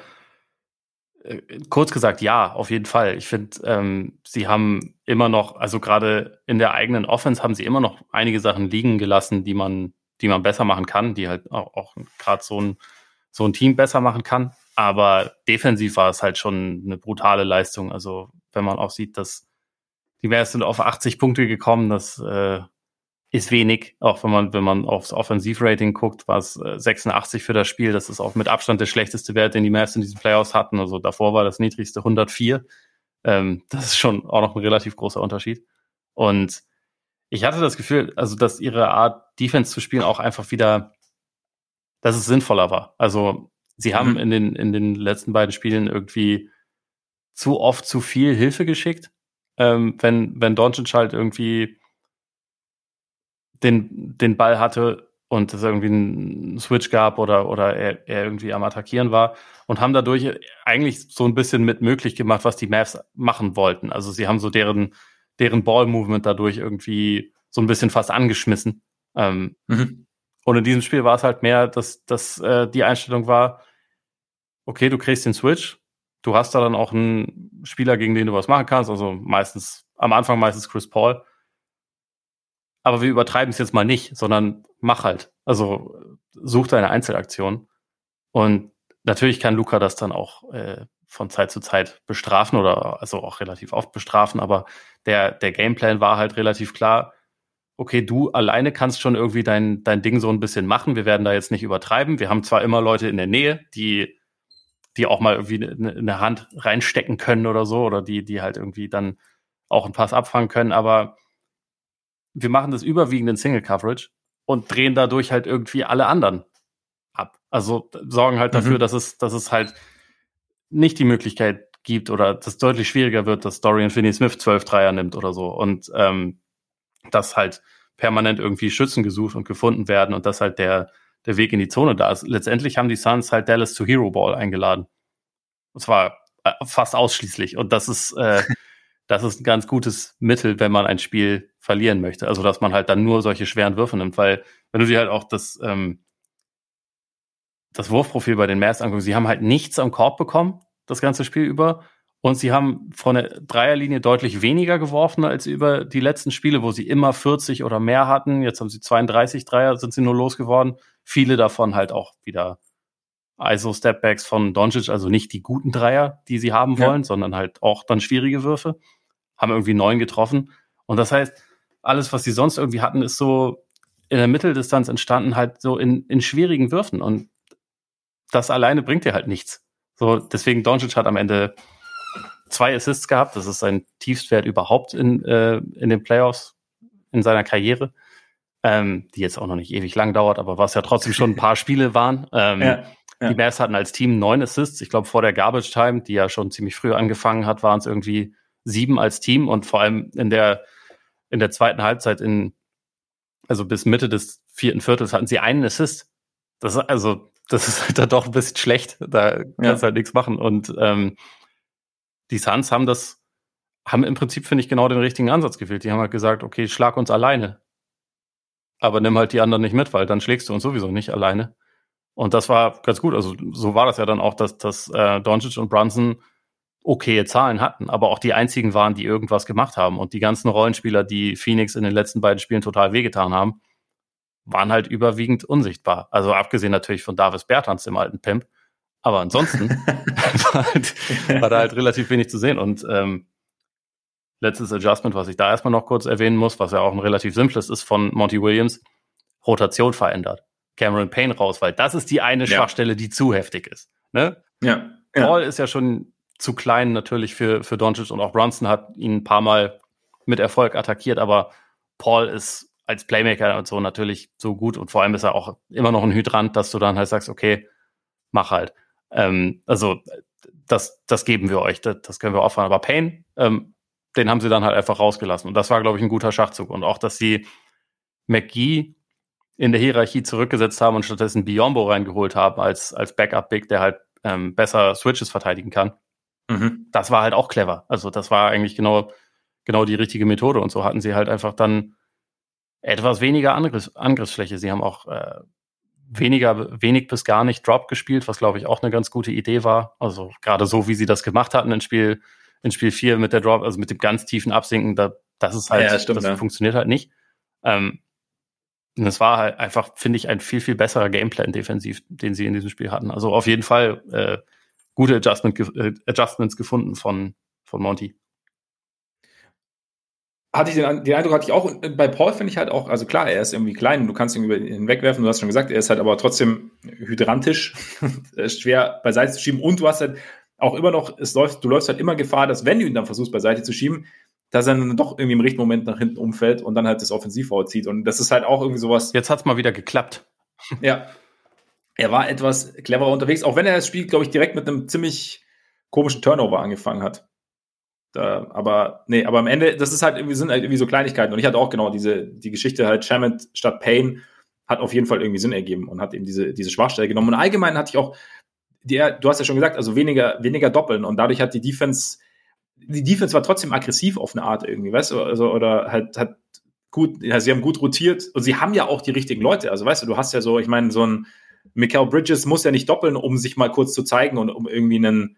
kurz gesagt, ja, auf jeden Fall. Ich finde, ähm, sie haben immer noch, also gerade in der eigenen Offense haben sie immer noch einige Sachen liegen gelassen, die man, die man besser machen kann, die halt auch, auch gerade so ein, so ein Team besser machen kann. Aber defensiv war es halt schon eine brutale Leistung. Also wenn man auch sieht, dass die Bears sind auf 80 Punkte gekommen, das äh, ist wenig, auch wenn man, wenn man aufs Offensivrating guckt, war es 86 für das Spiel. Das ist auch mit Abstand der schlechteste Wert, den die Mavs in diesen Playoffs hatten. Also davor war das niedrigste 104. Ähm, das ist schon auch noch ein relativ großer Unterschied. Und ich hatte das Gefühl, also, dass ihre Art, Defense zu spielen, auch einfach wieder, dass es sinnvoller war. Also, sie haben mhm. in den, in den letzten beiden Spielen irgendwie zu oft zu viel Hilfe geschickt. Ähm, wenn, wenn Doncic halt irgendwie den, den Ball hatte und es irgendwie einen Switch gab oder, oder er, er irgendwie am Attackieren war und haben dadurch eigentlich so ein bisschen mit möglich gemacht, was die Mavs machen wollten. Also sie haben so deren, deren Ball-Movement dadurch irgendwie so ein bisschen fast angeschmissen. Ähm, mhm. Und in diesem Spiel war es halt mehr, dass, dass äh, die Einstellung war, okay, du kriegst den Switch, du hast da dann auch einen Spieler, gegen den du was machen kannst, also meistens, am Anfang meistens Chris Paul. Aber wir übertreiben es jetzt mal nicht, sondern mach halt. Also such deine Einzelaktion. Und natürlich kann Luca das dann auch äh, von Zeit zu Zeit bestrafen oder also auch relativ oft bestrafen, aber der, der Gameplan war halt relativ klar. Okay, du alleine kannst schon irgendwie dein, dein Ding so ein bisschen machen. Wir werden da jetzt nicht übertreiben. Wir haben zwar immer Leute in der Nähe, die, die auch mal irgendwie eine, eine Hand reinstecken können oder so, oder die, die halt irgendwie dann auch einen Pass abfangen können, aber wir machen das überwiegend in Single Coverage und drehen dadurch halt irgendwie alle anderen ab. Also sorgen halt dafür, mhm. dass es, dass es halt nicht die Möglichkeit gibt oder das deutlich schwieriger wird, dass Dorian Finney-Smith zwölf Dreier nimmt oder so und ähm, dass halt permanent irgendwie Schützen gesucht und gefunden werden und dass halt der, der Weg in die Zone da ist. Letztendlich haben die Suns halt Dallas to Hero Ball eingeladen. Und zwar äh, fast ausschließlich. Und das ist, äh, das ist ein ganz gutes Mittel, wenn man ein Spiel verlieren möchte. Also dass man halt dann nur solche schweren Würfe nimmt, weil wenn du dir halt auch das, ähm, das Wurfprofil bei den Mavs anguckst, sie haben halt nichts am Korb bekommen, das ganze Spiel über. Und sie haben von der Dreierlinie deutlich weniger geworfen als über die letzten Spiele, wo sie immer 40 oder mehr hatten. Jetzt haben sie 32 Dreier, sind sie nur losgeworden. Viele davon halt auch wieder ISO-Stepbacks von Doncic, also nicht die guten Dreier, die sie haben wollen, ja. sondern halt auch dann schwierige Würfe. Haben irgendwie neun getroffen. Und das heißt, alles, was sie sonst irgendwie hatten, ist so in der Mitteldistanz entstanden, halt so in, in schwierigen Würfen. Und das alleine bringt dir halt nichts. So, deswegen Doncic hat am Ende zwei Assists gehabt. Das ist sein Tiefstwert überhaupt in, äh, in den Playoffs in seiner Karriere. Ähm, die jetzt auch noch nicht ewig lang dauert, aber was ja trotzdem schon ein paar Spiele waren. Ähm, ja, ja. Die Mavs hatten als Team neun Assists. Ich glaube, vor der Garbage Time, die ja schon ziemlich früh angefangen hat, waren es irgendwie sieben als Team und vor allem in der, in der zweiten Halbzeit in, also bis Mitte des vierten Viertels hatten sie einen Assist. Das ist also, das ist halt dann doch ein bisschen schlecht. Da kannst du ja. halt nichts machen. Und ähm, die Suns haben das, haben im Prinzip, finde ich, genau den richtigen Ansatz gewählt. Die haben halt gesagt, okay, schlag uns alleine. Aber nimm halt die anderen nicht mit, weil dann schlägst du uns sowieso nicht alleine. Und das war ganz gut. Also so war das ja dann auch, dass, dass äh, Doncic und Brunson okaye Zahlen hatten, aber auch die einzigen waren, die irgendwas gemacht haben. Und die ganzen Rollenspieler, die Phoenix in den letzten beiden Spielen total wehgetan haben, waren halt überwiegend unsichtbar. Also abgesehen natürlich von Davis Bertans, dem alten Pimp. Aber ansonsten war, halt, war, da halt relativ wenig zu sehen. Und ähm, letztes Adjustment, was ich da erstmal noch kurz erwähnen muss, was ja auch ein relativ simples ist von Monty Williams, Rotation verändert. Cameron Payne raus, weil das ist die eine ja. Schwachstelle, die zu heftig ist. Ne? Ja. Paul ja. ist ja schon zu klein natürlich für, für Doncic und auch Brunson hat ihn ein paar Mal mit Erfolg attackiert, aber Paul ist als Playmaker und so natürlich so gut und vor allem ist er auch immer noch ein Hydrant, dass du dann halt sagst, okay, mach halt. Ähm, also das, das geben wir euch, das, das können wir auffahren. Aber Payne, ähm, den haben sie dann halt einfach rausgelassen. Und das war, glaube ich, ein guter Schachzug. Und auch, dass sie McGee in der Hierarchie zurückgesetzt haben und stattdessen Biombo reingeholt haben als, als Backup-Big, der halt ähm, besser Switches verteidigen kann. Mhm. Das war halt auch clever. Also das war eigentlich genau, genau die richtige Methode. Und so hatten sie halt einfach dann etwas weniger Angriffs Angriffsfläche. Sie haben auch äh, weniger, wenig bis gar nicht Drop gespielt, was glaube ich auch eine ganz gute Idee war. Also gerade so, wie sie das gemacht hatten in Spiel, in Spiel 4 mit der Drop, also mit dem ganz tiefen Absinken, da, das ist halt, ja, stimmt, das ja. funktioniert halt nicht. Ähm, und es war halt einfach, finde ich, ein viel, viel besserer Gameplan defensiv, den sie in diesem Spiel hatten. Also auf jeden Fall äh, gute Adjustment, äh, Adjustments gefunden von, von Monty hatte ich den, den Eindruck hatte ich auch, bei Paul finde ich halt auch, also klar, er ist irgendwie klein und du kannst ihn über ihn wegwerfen, du hast schon gesagt, er ist halt aber trotzdem hydrantisch, schwer beiseite zu schieben und du hast halt auch immer noch, es läuft, du läufst halt immer Gefahr, dass wenn du ihn dann versuchst beiseite zu schieben, dass er dann doch irgendwie im richtigen Moment nach hinten umfällt und dann halt das Offensivfoul zieht und das ist halt auch irgendwie sowas. Jetzt hat's mal wieder geklappt. Ja. Er war etwas cleverer unterwegs, auch wenn er das Spiel, glaube ich, direkt mit einem ziemlich komischen Turnover angefangen hat. Da, aber nee, aber am Ende, das ist halt irgendwie, sind halt irgendwie so Kleinigkeiten. Und ich hatte auch genau diese, die Geschichte halt Shamet statt Payne. hat auf jeden Fall irgendwie Sinn ergeben und hat eben diese, diese Schwachstelle genommen. Und allgemein hatte ich auch, der, du hast ja schon gesagt, also weniger, weniger Doppeln und dadurch hat die Defense, die Defense war trotzdem aggressiv auf eine Art irgendwie, weißt du, also, oder halt, hat gut, ja, sie haben gut rotiert und sie haben ja auch die richtigen Leute. Also weißt du, du hast ja so, ich meine, so ein Mikael Bridges muss ja nicht doppeln, um sich mal kurz zu zeigen und um irgendwie einen,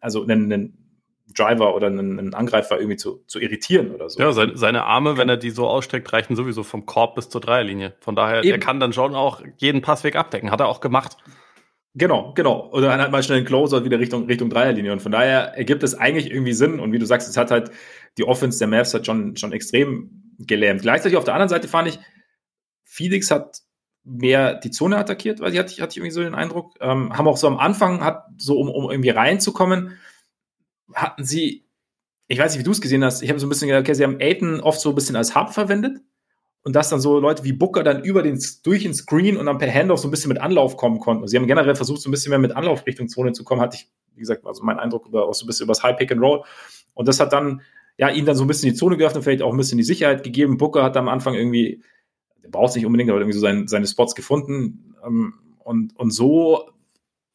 also einen, einen Driver oder einen, einen, Angreifer irgendwie zu, zu irritieren oder so. Ja, seine, seine Arme, wenn er die so ausstreckt, reichen sowieso vom Korb bis zur Dreierlinie. Von daher, Eben. er kann dann schon auch jeden Passweg abdecken. Hat er auch gemacht. Genau, genau. Oder dann halt mal schnell einen Closer wieder Richtung, Richtung Dreierlinie. Und von daher ergibt es eigentlich irgendwie Sinn. Und wie du sagst, es hat halt die Offense der Mavs hat schon, schon extrem gelähmt. Gleichzeitig auf der anderen Seite fand ich, Felix hat mehr die Zone attackiert, weil sie hatte, hatte ich irgendwie so den Eindruck. Ähm, haben auch so am Anfang, hat so um, um irgendwie reinzukommen, hatten sie, ich weiß nicht, wie du es gesehen hast, ich habe so ein bisschen gedacht, okay, sie haben Aiden oft so ein bisschen als Hub verwendet und dass dann so Leute wie Booker dann über den, durch den Screen und dann per Handoff so ein bisschen mit Anlauf kommen konnten. Sie haben generell versucht, so ein bisschen mehr mit Anlauf Richtung Zone zu kommen, hatte ich, wie gesagt, also mein Eindruck über, auch so ein bisschen über das High Pick and Roll. Und das hat dann, ja, ihnen dann so ein bisschen die Zone geöffnet, vielleicht auch ein bisschen die Sicherheit gegeben. Booker hat am Anfang irgendwie, braucht es nicht unbedingt, aber irgendwie so sein, seine Spots gefunden. Ähm, und, und so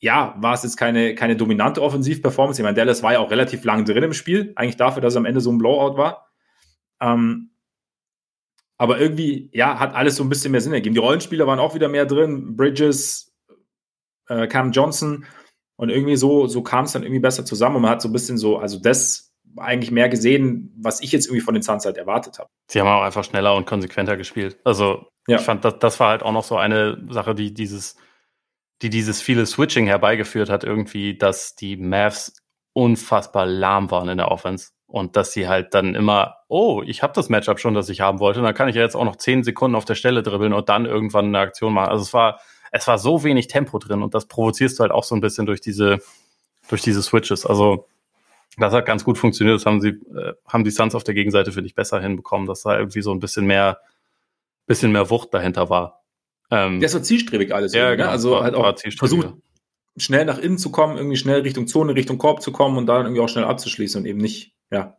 ja, war es jetzt keine, keine dominante Offensivperformance. Ich meine, Dallas war ja auch relativ lang drin im Spiel, eigentlich dafür, dass es am Ende so ein Blowout war. Ähm, aber irgendwie, ja, hat alles so ein bisschen mehr Sinn ergeben. Die Rollenspieler waren auch wieder mehr drin, Bridges, äh, Cam Johnson und irgendwie so, so kam es dann irgendwie besser zusammen und man hat so ein bisschen so, also das eigentlich mehr gesehen, was ich jetzt irgendwie von den Suns halt erwartet habe. Sie haben auch einfach schneller und konsequenter gespielt. Also ja. ich fand, das, das war halt auch noch so eine Sache, die dieses die dieses viele Switching herbeigeführt hat, irgendwie, dass die Mavs unfassbar lahm waren in der Offense und dass sie halt dann immer, oh, ich habe das Matchup schon, das ich haben wollte, und dann kann ich ja jetzt auch noch zehn Sekunden auf der Stelle dribbeln und dann irgendwann eine Aktion machen. Also es war, es war so wenig Tempo drin und das provozierst du halt auch so ein bisschen durch diese, durch diese Switches. Also das hat ganz gut funktioniert. Das haben sie, äh, haben die Suns auf der Gegenseite für dich besser hinbekommen, dass da irgendwie so ein bisschen mehr, bisschen mehr Wucht dahinter war. Ähm, der ist so zielstrebig alles. Ja, ne? genau. Also war, halt auch versucht, schnell nach innen zu kommen, irgendwie schnell Richtung Zone, Richtung Korb zu kommen und dann irgendwie auch schnell abzuschließen und eben nicht, ja.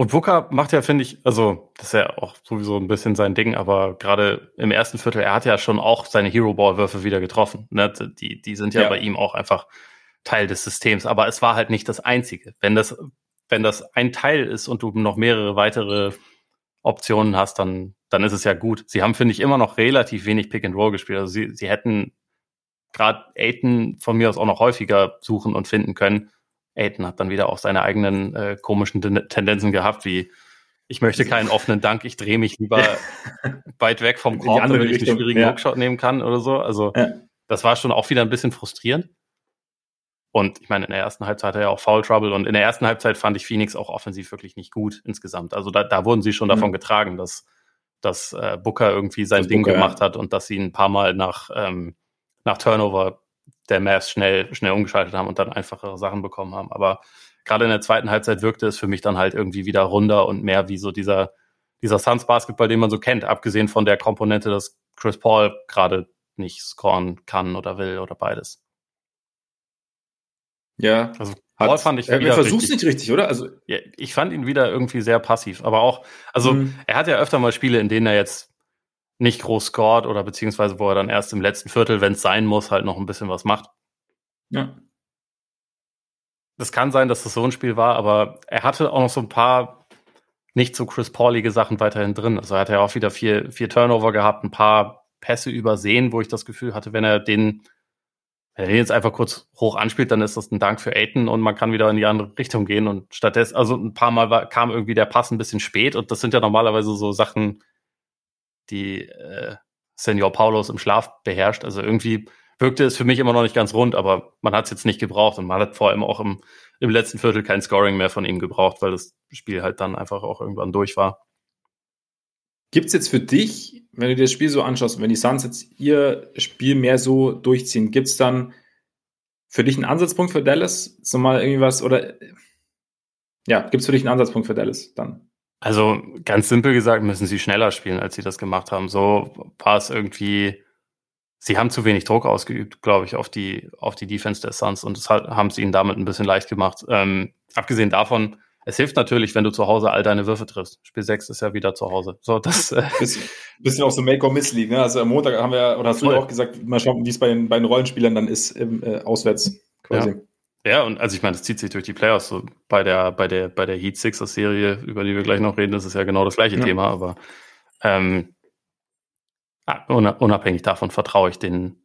Und Booker macht ja, finde ich, also das ist ja auch sowieso ein bisschen sein Ding, aber gerade im ersten Viertel, er hat ja schon auch seine Hero-Ball-Würfe wieder getroffen. Ne? Die, die sind ja, ja, bei ihm auch einfach Teil des Systems, aber es war halt nicht das Einzige. Wenn das, wenn das ein Teil ist und du noch mehrere weitere Optionen hast, dann, dann ist es ja gut. Sie haben, finde ich, immer noch relativ wenig Pick and Roll gespielt. Also sie, sie hätten gerade Aiton von mir aus auch noch häufiger suchen und finden können. Aiton hat dann wieder auch seine eigenen äh, komischen Tendenzen gehabt, wie ich möchte keinen offenen Dank, ich drehe mich lieber weit weg vom Korb, damit ich einen schwierigen ja. Hookshot nehmen kann oder so. Also ja. das war schon auch wieder ein bisschen frustrierend. Und ich meine, in der ersten Halbzeit hatte er auch Foul Trouble und in der ersten Halbzeit fand ich Phoenix auch offensiv wirklich nicht gut insgesamt. Also da, da wurden sie schon mhm. davon getragen, dass, dass äh, Booker irgendwie sein das Ding Booker, gemacht ja. hat und dass sie ein paar Mal nach, ähm, nach Turnover der Mavs schnell, schnell umgeschaltet haben und dann einfachere Sachen bekommen haben. Aber gerade in der zweiten Halbzeit wirkte es für mich dann halt irgendwie wieder runder und mehr wie so dieser, dieser Suns Basketball, den man so kennt, abgesehen von der Komponente, dass Chris Paul gerade nicht scoren kann oder will oder beides. Ja. Also Paul hat, fand ich er versucht es nicht richtig, oder? Also ja, ich fand ihn wieder irgendwie sehr passiv, aber auch, also mhm. er hat ja öfter mal Spiele, in denen er jetzt nicht groß scored oder beziehungsweise wo er dann erst im letzten Viertel, wenn es sein muss, halt noch ein bisschen was macht. Ja. Das kann sein, dass das so ein Spiel war, aber er hatte auch noch so ein paar nicht so Chris Paulige Sachen weiterhin drin. Also er hat ja auch wieder vier, vier Turnover gehabt, ein paar Pässe übersehen, wo ich das Gefühl hatte, wenn er den wenn er jetzt einfach kurz hoch anspielt, dann ist das ein Dank für Aiden und man kann wieder in die andere Richtung gehen. Und stattdessen, also ein paar Mal war, kam irgendwie der Pass ein bisschen spät und das sind ja normalerweise so Sachen, die äh, Senior Paulos im Schlaf beherrscht. Also irgendwie wirkte es für mich immer noch nicht ganz rund, aber man hat es jetzt nicht gebraucht und man hat vor allem auch im, im letzten Viertel kein Scoring mehr von ihm gebraucht, weil das Spiel halt dann einfach auch irgendwann durch war. Gibt es jetzt für dich, wenn du dir das Spiel so anschaust, wenn die Suns jetzt ihr Spiel mehr so durchziehen, gibt es dann für dich einen Ansatzpunkt für Dallas? So mal irgendwie was, oder ja, gibt es für dich einen Ansatzpunkt für Dallas dann? Also ganz simpel gesagt müssen sie schneller spielen, als sie das gemacht haben. So war es irgendwie, sie haben zu wenig Druck ausgeübt, glaube ich, auf die, auf die Defense der Suns und das haben sie ihnen damit ein bisschen leicht gemacht. Ähm, abgesehen davon, Es hilft natürlich, wenn du zu Hause all deine Würfe triffst. Spiel 6 ist ja wieder zu Hause. So, das, äh bisschen, bisschen auch so Make or Miss League, ne? Also am Montag haben wir, oder hast du ja auch gesagt, mal schauen, wie es bei den, bei den Rollenspielern dann ist, im, äh, auswärts quasi. Ja. ja. und also ich meine, das zieht sich durch die Playoffs. So bei der, bei der, bei der Heat Sixers Serie, über die wir gleich noch reden, das ist ja genau das gleiche ja. Thema, aber ähm, unabhängig davon vertraue ich den,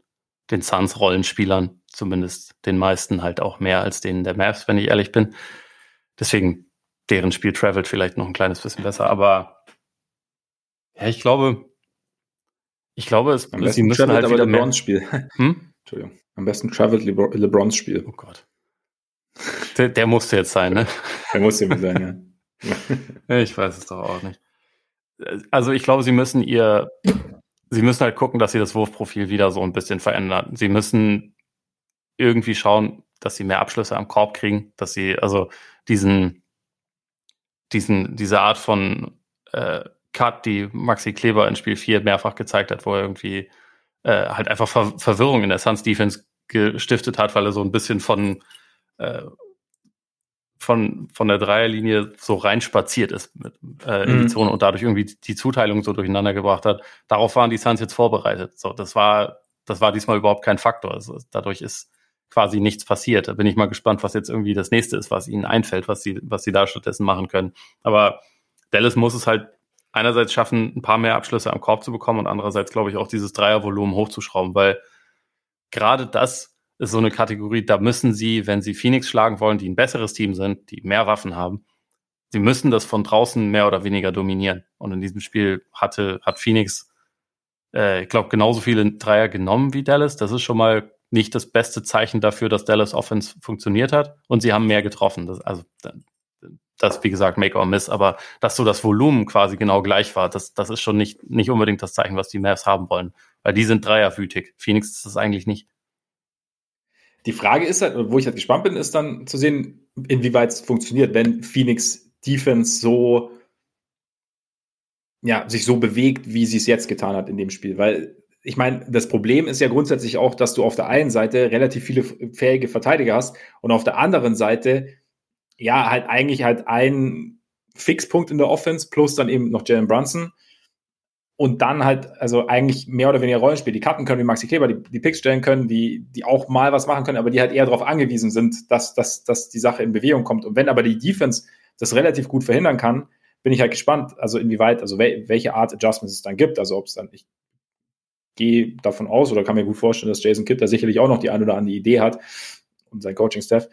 den Suns Rollenspielern, zumindest den meisten halt auch mehr als denen der Mavs, wenn ich ehrlich bin. Deswegen deren Spiel travelt vielleicht noch ein kleines bisschen besser, aber ja, ich glaube, ich glaube, es, Am sie müssen halt aber wieder LeBrons Spiel. Hm? Entschuldigung. Am besten travelt Lebr LeBrons Spiel. Oh Gott. Der, der musste jetzt sein, ne? Der musste jetzt sein, ja. ich weiß es doch auch nicht. Also ich glaube, sie müssen ihr, sie müssen halt gucken, dass sie das Wurfprofil wieder so ein bisschen verändern. Sie müssen irgendwie schauen, dass sie mehr Abschlüsse am Korb kriegen, dass sie also diesen diesen, diese Art von äh, Cut, die Maxi Kleber in Spiel 4 mehrfach gezeigt hat, wo er irgendwie äh, halt einfach Ver Verwirrung in der Suns Defense gestiftet hat, weil er so ein bisschen von äh, von, von der Dreierlinie so reinspaziert ist mit, äh, in mhm. die Zone und dadurch irgendwie die Zuteilung so durcheinander gebracht hat. Darauf waren die Suns jetzt vorbereitet. So, das war, das war diesmal überhaupt kein Faktor. Also dadurch ist quasi nichts passiert. Da bin ich mal gespannt, was jetzt irgendwie das nächste ist, was ihnen einfällt, was sie, was sie da stattdessen machen können. Aber Dallas muss es halt einerseits schaffen, ein paar mehr Abschlüsse am Korb zu bekommen und andererseits, glaube ich, auch dieses Dreiervolumen hochzuschrauben, weil gerade das ist so eine Kategorie, da müssen sie, wenn sie Phoenix schlagen wollen, die ein besseres Team sind, die mehr Waffen haben, sie müssen das von draußen mehr oder weniger dominieren. Und in diesem Spiel hatte, hat Phoenix, äh, ich glaube, genauso viele Dreier genommen wie Dallas. Das ist schon mal nicht das beste Zeichen dafür, dass Dallas Offense funktioniert hat und sie haben mehr getroffen. Das, also das, wie gesagt, Make or Miss, aber dass so das Volumen quasi genau gleich war, das, das ist schon nicht, nicht unbedingt das Zeichen, was die Mavs haben wollen, weil die sind dreierwütig. Phoenix ist das eigentlich nicht. Die Frage ist halt, wo ich halt gespannt bin, ist dann zu sehen, inwieweit es funktioniert, wenn Phoenix Defense so ja, sich so bewegt, wie sie es jetzt getan hat in dem Spiel, weil ich meine, das Problem ist ja grundsätzlich auch, dass du auf der einen Seite relativ viele fähige Verteidiger hast und auf der anderen Seite ja halt eigentlich halt ein Fixpunkt in der Offense plus dann eben noch Jalen Brunson und dann halt also eigentlich mehr oder weniger Rollenspiel. Die Karten können wie Maxi Kleber, die, die Picks stellen können, die, die auch mal was machen können, aber die halt eher darauf angewiesen sind, dass, dass, dass die Sache in Bewegung kommt. Und wenn aber die Defense das relativ gut verhindern kann, bin ich halt gespannt, also inwieweit, also welche Art Adjustments es dann gibt. Also ob es dann, ich gehe davon aus oder kann mir gut vorstellen, dass Jason Kidd da sicherlich auch noch die eine oder andere Idee hat und sein Coaching-Staff.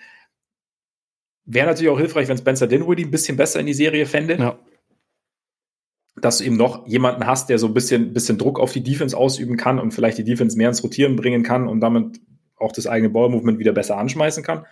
Wäre natürlich auch hilfreich, wenn Spencer Dinwiddie ein bisschen besser in die Serie fände. Ja. Dass du eben noch jemanden hast, der so ein bisschen, bisschen Druck auf die Defense ausüben kann und vielleicht die Defense mehr ins Rotieren bringen kann und damit auch das eigene Ballmovement wieder besser anschmeißen kann.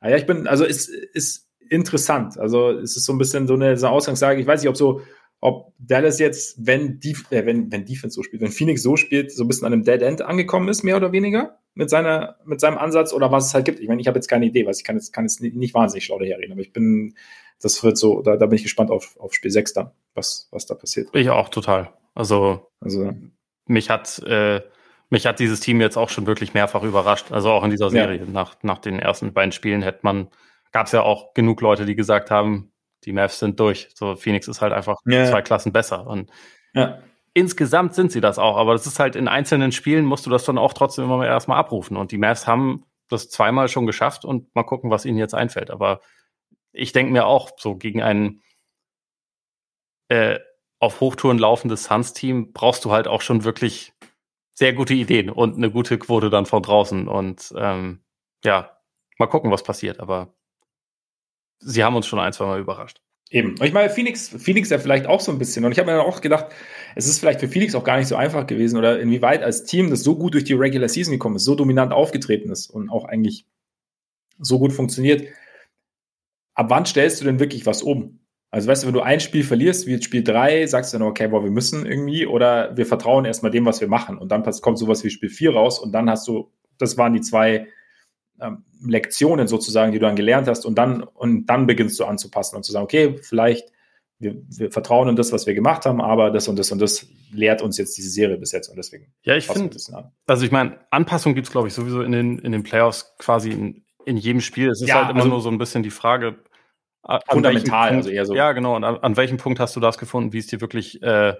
Naja, ich bin, also es ist interessant. Also es ist so ein bisschen so eine, so eine Ausgangslage. Ich weiß nicht, ob so ob Dallas jetzt, wenn, die, äh, wenn, wenn Defense so spielt, wenn Phoenix so spielt, so ein bisschen an einem Dead End angekommen ist, mehr oder weniger, mit, seiner, mit seinem Ansatz oder was es halt gibt. Ich meine, ich habe jetzt keine Idee, was ich kann jetzt, kann jetzt nicht wahnsinnig schlau daherreden, aber ich bin, das wird so, da, da bin ich gespannt auf, auf Spiel 6 dann, was, was da passiert. Ich auch total. Also, also mich hat, äh, mich hat dieses Team jetzt auch schon wirklich mehrfach überrascht. Also auch in dieser Serie. Ja. Nach, nach den ersten beiden Spielen hätte man, gab es ja auch genug Leute, die gesagt haben, die Mavs sind durch. So, Phoenix ist halt einfach ja. zwei Klassen besser. Und ja. insgesamt sind sie das auch, aber das ist halt in einzelnen Spielen musst du das dann auch trotzdem immer erstmal abrufen. Und die Mavs haben das zweimal schon geschafft und mal gucken, was ihnen jetzt einfällt. Aber ich denke mir auch, so gegen ein äh, auf Hochtouren laufendes Suns-Team brauchst du halt auch schon wirklich sehr gute Ideen und eine gute Quote dann von draußen. Und ähm, ja, mal gucken, was passiert. Aber sie haben uns schon ein, zwei Mal überrascht. Eben. Und ich meine, Phoenix, Phoenix ja vielleicht auch so ein bisschen. Und ich habe mir dann auch gedacht, es ist vielleicht für Phoenix auch gar nicht so einfach gewesen oder inwieweit als Team, das so gut durch die Regular Season gekommen ist, so dominant aufgetreten ist und auch eigentlich so gut funktioniert. Ab wann stellst du denn wirklich was um? Also weißt du, wenn du ein Spiel verlierst, wie jetzt Spiel drei, sagst du dann, okay, boah, wir müssen irgendwie oder wir vertrauen erstmal dem, was wir machen. Und dann kommt sowas wie Spiel vier raus und dann hast du, das waren die zwei ähm, Lektionen sozusagen, die du dann gelernt hast und dann, und dann beginnst du anzupassen und zu sagen, okay, vielleicht wir, wir, vertrauen in das, was wir gemacht haben, aber das und das und das lehrt uns jetzt diese Serie bis jetzt und deswegen. Ja, ich finde, also ich meine, Anpassung gibt es, glaube ich, sowieso in den, in den Playoffs quasi in, in jedem Spiel. Es ist ja, halt immer also, nur so ein bisschen die Frage, fundamental, Punkt, also eher so. Ja, genau. Und an, an, welchem Punkt hast du das gefunden, wie es dir wirklich, äh,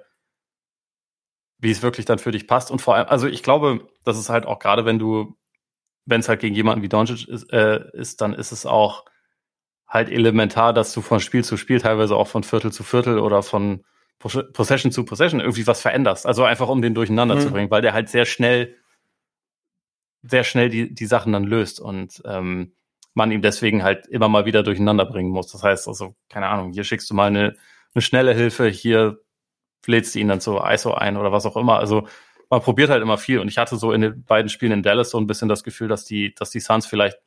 wie es wirklich dann für dich passt? Und vor allem, also ich glaube, das ist halt auch gerade, wenn du, wenn es halt gegen jemanden wie Doncic ist, äh, ist, dann ist es auch halt elementar, dass du von Spiel zu Spiel, teilweise auch von Viertel zu Viertel oder von Possession zu Possession irgendwie was veränderst. Also einfach, um den durcheinander mhm. zu bringen, weil der halt sehr schnell, sehr schnell die, die Sachen dann löst und ähm, man ihm deswegen halt immer mal wieder durcheinander bringen muss. Das heißt also, keine Ahnung, hier schickst du mal eine, eine schnelle Hilfe, hier lädst du ihn dann zu ISO ein oder was auch immer. Also man probiert halt immer viel und ich hatte so in den beiden Spielen in Dallas so ein bisschen das Gefühl, dass die, dass die Suns vielleicht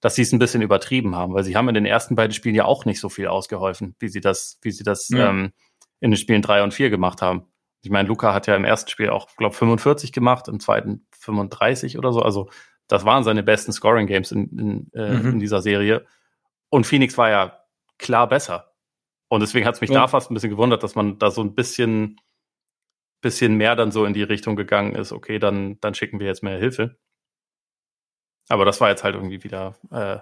dass sie es ein bisschen übertrieben haben, weil sie haben in den ersten beiden Spielen ja auch nicht so viel ausgeholfen, wie sie das, wie sie das ja. ähm, in den Spielen drei und vier gemacht haben. Ich meine, Luca hat ja im ersten Spiel auch, glaube 45 gemacht, im zweiten 35 oder so. Also das waren seine besten Scoring Games in, in, äh, mhm. in dieser Serie. Und Phoenix war ja klar besser. Und deswegen hat es mich ja. da fast ein bisschen gewundert, dass man da so ein bisschen, bisschen mehr dann so in die Richtung gegangen ist. Okay, dann, dann schicken wir jetzt mehr Hilfe. Aber das war jetzt halt irgendwie wieder, äh,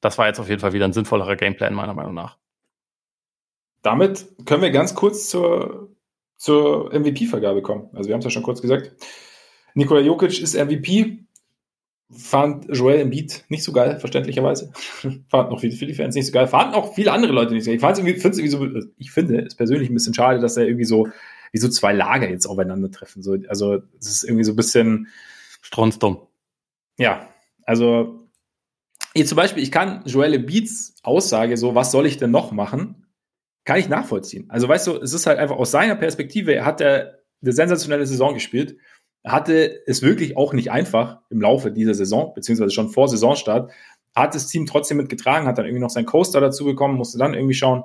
das war jetzt auf jeden Fall wieder ein sinnvollerer Gameplan, meiner Meinung nach. Damit können wir ganz kurz zur, zur MVP-Vergabe kommen. Also wir haben es ja schon kurz gesagt. Nikola Jokic ist MVP. Fand Joel Embiid nicht so geil, verständlicherweise. Fanden auch viele, viele Fans nicht so geil. Fanden auch viele andere Leute nicht so geil. Ich, irgendwie, irgendwie so, ich finde es persönlich ein bisschen schade, dass er irgendwie so, wie so zwei Lager jetzt aufeinandertreffen. So, also es ist irgendwie so ein bisschen strunzdumm. Ja, also hier zum Beispiel, ich kann Joel Embiids Aussage so, was soll ich denn noch machen, kann ich nachvollziehen. Also weißt du, es ist halt einfach aus seiner Perspektive, er hat eine sensationelle Saison gespielt, hatte es wirklich auch nicht einfach im Laufe dieser Saison, beziehungsweise schon vor Saisonstart, hat das Team trotzdem mitgetragen, hat dann irgendwie noch seinen Coaster dazu bekommen, musste dann irgendwie schauen,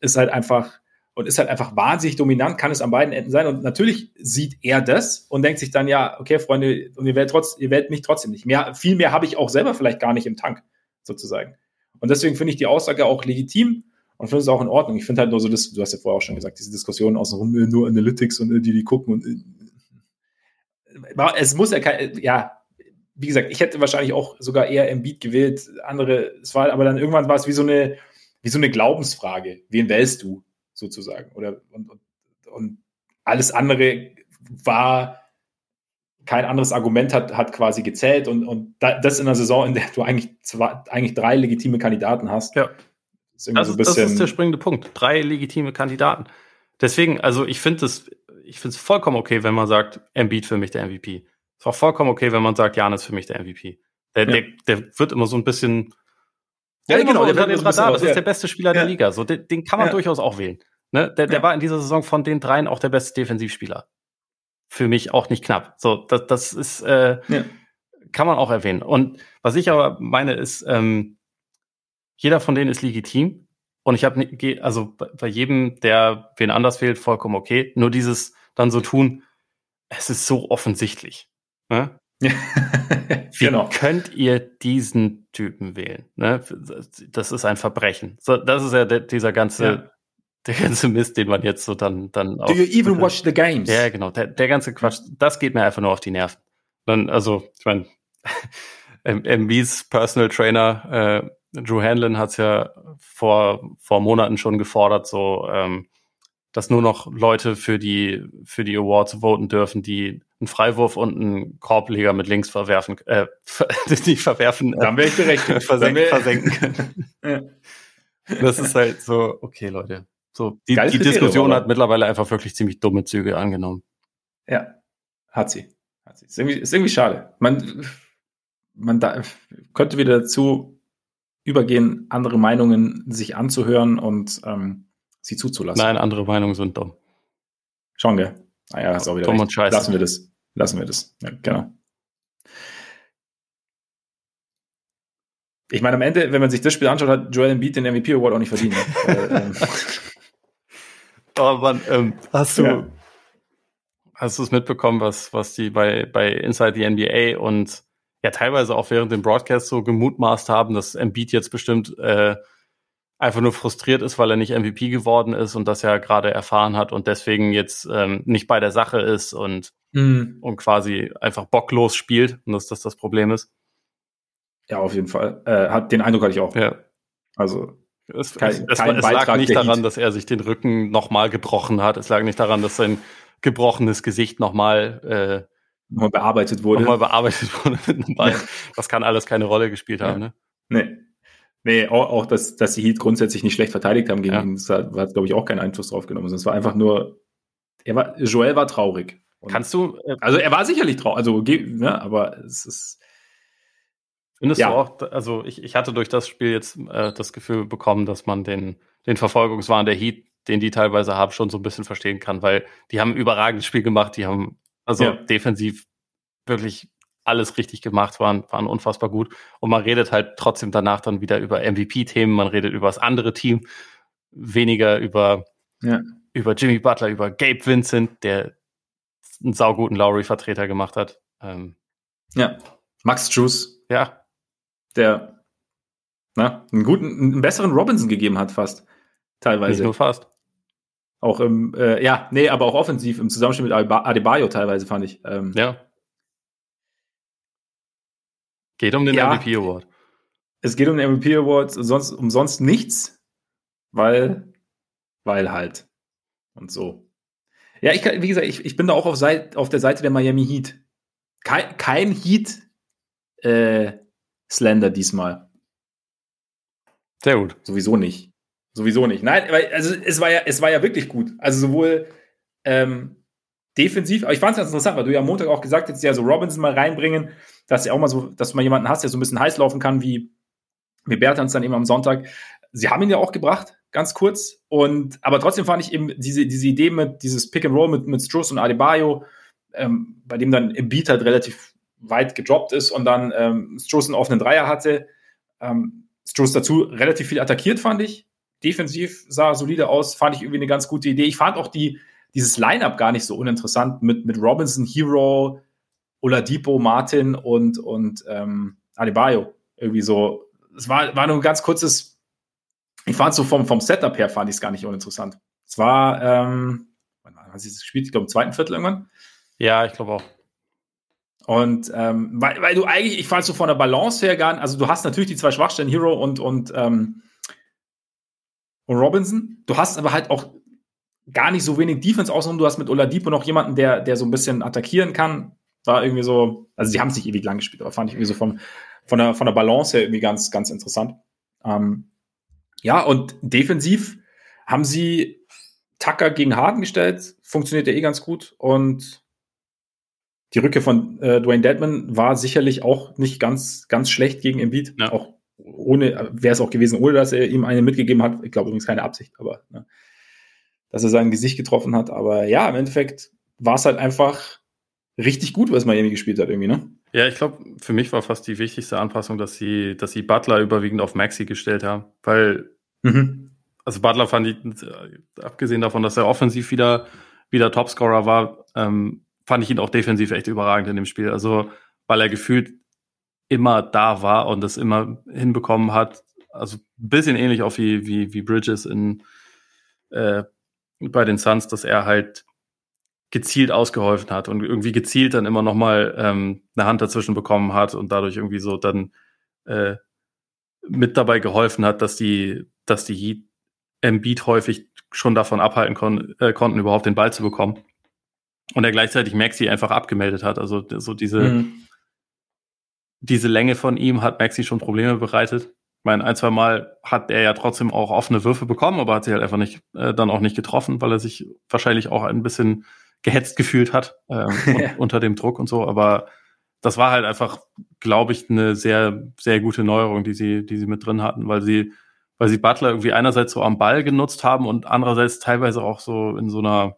ist halt einfach und ist halt einfach wahnsinnig dominant, kann es an beiden Enden sein. Und natürlich sieht er das und denkt sich dann, ja, okay, Freunde, und ihr werdet, trotz, ihr werdet mich trotzdem nicht. Mehr, viel mehr habe ich auch selber vielleicht gar nicht im Tank, sozusagen. Und deswegen finde ich die Aussage auch legitim und finde es auch in Ordnung. Ich finde halt nur so, das, du hast ja vorher auch schon gesagt, diese Diskussionen außenrum, äh, nur Analytics und äh, die, die gucken und äh, es muss ja kein, ja, wie gesagt, ich hätte wahrscheinlich auch sogar eher im Beat gewählt, andere, es war, aber dann irgendwann war es wie so eine, wie so eine Glaubensfrage. Wen wählst du? Sozusagen. Oder und, und, und alles andere war kein anderes Argument hat, hat quasi gezählt und, und das in einer Saison, in der du eigentlich zwei, eigentlich drei legitime Kandidaten hast. Ja. Ist das, so das ist der springende Punkt. Drei legitime Kandidaten. Deswegen, also ich finde es, ich finde es vollkommen okay, wenn man sagt, Embiid für mich der MVP. Es ist auch vollkommen okay, wenn man sagt, Jan ist für mich der MVP. Der, ja. der, der wird immer so ein bisschen ja, ja genau, der, der, der Radar, das ist der beste Spieler ja. der Liga. So, den, den kann man durchaus auch wählen. Ne? Der, der ja. war in dieser Saison von den dreien auch der beste Defensivspieler. Für mich auch nicht knapp. So, das, das ist, äh, ja. kann man auch erwähnen. Und was ich aber meine, ist, ähm, jeder von denen ist legitim. Und ich habe, also bei jedem, der wen anders wählt, vollkommen okay. Nur dieses dann so tun, es ist so offensichtlich. Ne? Wie genau. könnt ihr diesen Typen wählen? Ne? Das ist ein Verbrechen. So, das ist ja dieser ganze ja der ganze Mist, den man jetzt so dann dann Do you even watch the games? Ja, genau. Der, der ganze Quatsch, das geht mir einfach nur auf die Nerven. Dann, also, ich meine, MBs Personal Trainer äh, Drew Hanlon hat es ja vor vor Monaten schon gefordert, so ähm, dass nur noch Leute für die für die Awards voten dürfen, die einen Freiwurf und einen Korbleger mit links verwerfen, äh, die verwerfen, dann wäre ich direkt versenken, versenken können. Das ist halt so, okay, Leute, so, die, die Diskussion oder? hat mittlerweile einfach wirklich ziemlich dumme Züge angenommen. Ja, hat sie. Hat sie. Ist, irgendwie, ist irgendwie schade. Man, man da, könnte wieder dazu übergehen, andere Meinungen sich anzuhören und ähm, sie zuzulassen. Nein, andere Meinungen sind dumm. Schon, gell? Ah ja, ist auch wieder dumm und scheiße. Lassen wir das. Lassen wir das. Ja, genau. Ich meine, am Ende, wenn man sich das Spiel anschaut, hat Joel Embiid den MVP Award auch nicht verdient. Ne? Aber man, ähm, hast du, ja. hast du es mitbekommen, was, was die bei, bei Inside the NBA und ja teilweise auch während dem Broadcast so gemutmaßt haben, dass Embiid jetzt bestimmt äh, einfach nur frustriert ist, weil er nicht MVP geworden ist und das ja gerade erfahren hat und deswegen jetzt ähm, nicht bei der Sache ist und, mhm. und quasi einfach bocklos spielt und dass das das Problem ist. Ja, auf jeden Fall. Äh, hat, den Eindruck hatte ich auch. Ja. Also Es, kein, es, kein es lag nicht daran, dass er sich den Rücken nochmal gebrochen hat. Es lag nicht daran, dass sein gebrochenes Gesicht nochmal äh, nochmal bearbeitet wurde. Nochmal bearbeitet wurde mit einem Ball. Das kann alles keine Rolle gespielt haben, ja. ne? Nee. Nee, auch, auch dass, dass die Heat grundsätzlich nicht schlecht verteidigt haben gegen ja. ihn, das hat, hat glaube ich, auch keinen Einfluss drauf genommen. Es war einfach nur, er war, Joel war traurig. Und Kannst du. Äh, also er war sicherlich traurig, also ne, aber es ist. Findest ja. du auch, also ich, ich hatte durch das Spiel jetzt äh, das Gefühl bekommen, dass man den, den Verfolgungswahn der Heat, den die teilweise haben, schon so ein bisschen verstehen kann, weil die haben ein überragendes Spiel gemacht, die haben also ja. defensiv wirklich alles richtig gemacht, waren, waren unfassbar gut. Und man redet halt trotzdem danach dann wieder über MVP-Themen, man redet über das andere Team, weniger über, ja. über Jimmy Butler, über Gabe Vincent, der einen sauguten Lowry-Vertreter gemacht hat. Ähm, ja, Max Juice. Ja, der na, einen guten, einen besseren Robinson gegeben hat, fast. Teilweise. Nicht nur fast. Auch im, äh, ja, nee, aber auch offensiv im Zusammenspiel mit Adebayo teilweise, fand ich. Ähm, ja. Geht um den ja, MVP Award. Es geht um den MVP Award, sonst, um sonst nichts, weil, weil halt. Und so. Ja, ich kann, wie gesagt, ich, ich bin da auch auf, Seite, auf der Seite der Miami Heat. Kein, kein Heat, äh, Slender diesmal. Sehr gut. Sowieso nicht. Sowieso nicht. Nein, weil, also es war ja, es war ja wirklich gut. Also sowohl ähm, defensiv, aber ich fand es ganz interessant, weil du ja am Montag auch gesagt hast, ja, so Robinson mal reinbringen, dass du auch mal so, dass du mal jemanden hast, der so ein bisschen heiß laufen kann, wie, wie Bertans dann eben am Sonntag. Sie haben ihn ja auch gebracht, ganz kurz. Und, aber trotzdem fand ich eben diese, diese Idee mit dieses Pick and Roll mit, mit Struss und Adebayo, ähm, bei dem dann im Beat halt relativ weit gedroppt ist und dann ähm, Stross einen offenen Dreier hatte. Ähm, Stross dazu relativ viel attackiert, fand ich. Defensiv sah solide aus, fand ich irgendwie eine ganz gute Idee. Ich fand auch die, dieses Line-Up gar nicht so uninteressant mit, mit Robinson, Hero, Oladipo, Martin und, und ähm, Adebayo. Irgendwie so. Es war, war nur ein ganz kurzes, ich fand so vom, vom Setup her fand ich es gar nicht uninteressant. Es war, ähm, wann hat sie das gespielt? Ich glaube, im zweiten Viertel irgendwann. Ja, ich glaube auch. Und ähm, weil, weil du eigentlich, ich fand so von der Balance her gar nicht, also du hast natürlich die zwei Schwachstellen, Hero und, und, ähm, und Robinson. Du hast aber halt auch gar nicht so wenig Defense außerdem du hast mit Oladipo noch jemanden, der, der so ein bisschen attackieren kann. War irgendwie so, also sie haben es nicht ewig lang gespielt, aber fand ich irgendwie so von, von, der, von der Balance her irgendwie ganz, ganz interessant. Ähm, ja, und defensiv haben sie Tucker gegen Harden gestellt, funktioniert ja eh ganz gut und die Rücke von äh, Dwayne Deadman war sicherlich auch nicht ganz, ganz schlecht gegen Embiid. Ja. Auch ohne, wäre es auch gewesen, ohne dass er ihm eine mitgegeben hat. Ich glaube übrigens keine Absicht, aber ne, dass er sein Gesicht getroffen hat. Aber ja, im Endeffekt war es halt einfach richtig gut, was Miami gespielt hat, irgendwie, ne? Ja, ich glaube, für mich war fast die wichtigste Anpassung, dass sie, dass sie Butler überwiegend auf Maxi gestellt haben. Weil, mhm. also Butler fand ich, abgesehen davon, dass er offensiv wieder, wieder Topscorer war, ähm, fand ich ihn auch defensiv echt überragend in dem Spiel. Also, weil er gefühlt immer da war und es immer hinbekommen hat. Also ein bisschen ähnlich auch wie, wie, wie Bridges in, äh, bei den Suns, dass er halt gezielt ausgeholfen hat und irgendwie gezielt dann immer nochmal ähm, eine Hand dazwischen bekommen hat und dadurch irgendwie so dann äh, mit dabei geholfen hat, dass die, dass die Heat Embiid häufig schon davon abhalten kon äh, konnten, überhaupt den Ball zu bekommen und er gleichzeitig Maxi einfach abgemeldet hat. Also so diese, mhm. diese Länge von ihm hat Maxi schon Probleme bereitet. Ich meine, ein, zwei Mal hat er ja trotzdem auch offene Würfe bekommen, aber hat sie halt einfach nicht, äh, dann auch nicht getroffen, weil er sich wahrscheinlich auch ein bisschen gehetzt gefühlt hat ähm, unter dem Druck und so. Aber das war halt einfach, glaube ich, eine sehr, sehr gute Neuerung, die sie, die sie mit drin hatten, weil sie, weil sie Butler irgendwie einerseits so am Ball genutzt haben und andererseits teilweise auch so in so einer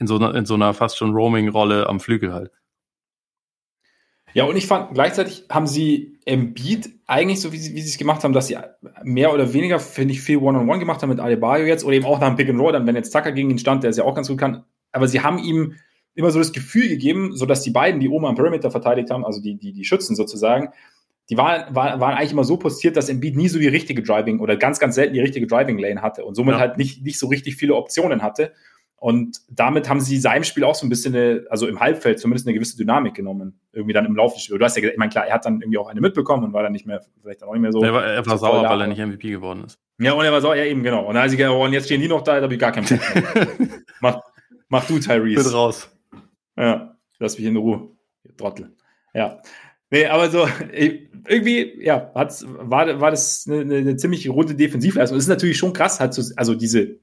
in so einer, in so einer fast schon Roaming-Rolle am Flügel halt. Ja, und ich fand, gleichzeitig haben sie Beat eigentlich so, wie sie, wie sie es gemacht haben, dass sie mehr oder weniger, finde ich, viel One-on-One -on -One gemacht haben mit Adebayo jetzt oder eben auch nach dem Pick and Roll, dann wenn jetzt Tucker gegen ihn stand, der es ja auch ganz gut kann. Aber sie haben ihm immer so das Gefühl gegeben, so dass die beiden, die oben am Perimeter verteidigt haben, also die, die, die Schützen sozusagen, die waren, waren, waren eigentlich immer so postiert, dass Embiid nie so die richtige Driving oder ganz, ganz selten die richtige Driving Lane hatte und somit ja. halt nicht, nicht so richtig viele Optionen hatte. Und damit haben sie seinem Spiel auch so ein bisschen, eine, also im Halbfeld zumindest eine gewisse Dynamik genommen. Irgendwie dann im Laufe des Spiels. Du hast ja gesagt, ich meine, klar, er hat dann irgendwie auch eine mitbekommen und war dann nicht mehr, vielleicht dann auch nicht mehr so. Er war, er war so sauer, weil er nicht MVP geworden ist. Ja, und er war sauer, ja eben, genau. Und dann hat sie gesagt, oh, und jetzt stehen die noch da, da habe ich gar keinen Bock mach, mach du, Tyrese. Bin raus. Ja, lass mich in Ruhe. Trottel. Ja. Nee, aber so, irgendwie, ja, hat's, war, war das eine, eine ziemlich runde Defensivleistung. Es ist natürlich schon krass, halt so, also diese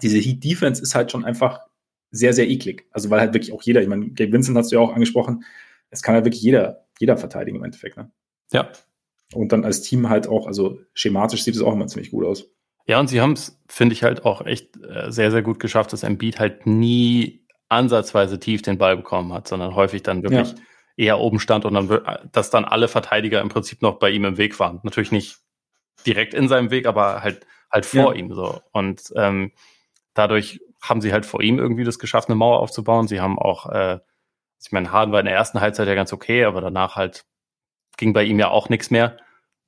diese Heat Defense ist halt schon einfach sehr, sehr eklig. Also weil halt wirklich auch jeder, ich meine, Gabe Vincent hast du ja auch angesprochen, es kann halt wirklich jeder, jeder verteidigen im Endeffekt. Ne? Ja. Und dann als Team halt auch, also schematisch sieht es auch immer ziemlich gut aus. Ja, und sie haben es, finde ich, halt auch echt äh, sehr, sehr gut geschafft, dass Embiid halt nie ansatzweise tief den Ball bekommen hat, sondern häufig dann wirklich ja. eher oben stand und dann, dass dann alle Verteidiger im Prinzip noch bei ihm im Weg waren. Natürlich nicht direkt in seinem Weg, aber halt, halt vor ja. ihm so. Und ähm, dadurch haben sie halt vor ihm irgendwie das geschafft, eine Mauer aufzubauen. Sie haben auch, äh, ich meine, Harden war in der ersten Halbzeit ja ganz okay, aber danach halt ging bei ihm ja auch nichts mehr.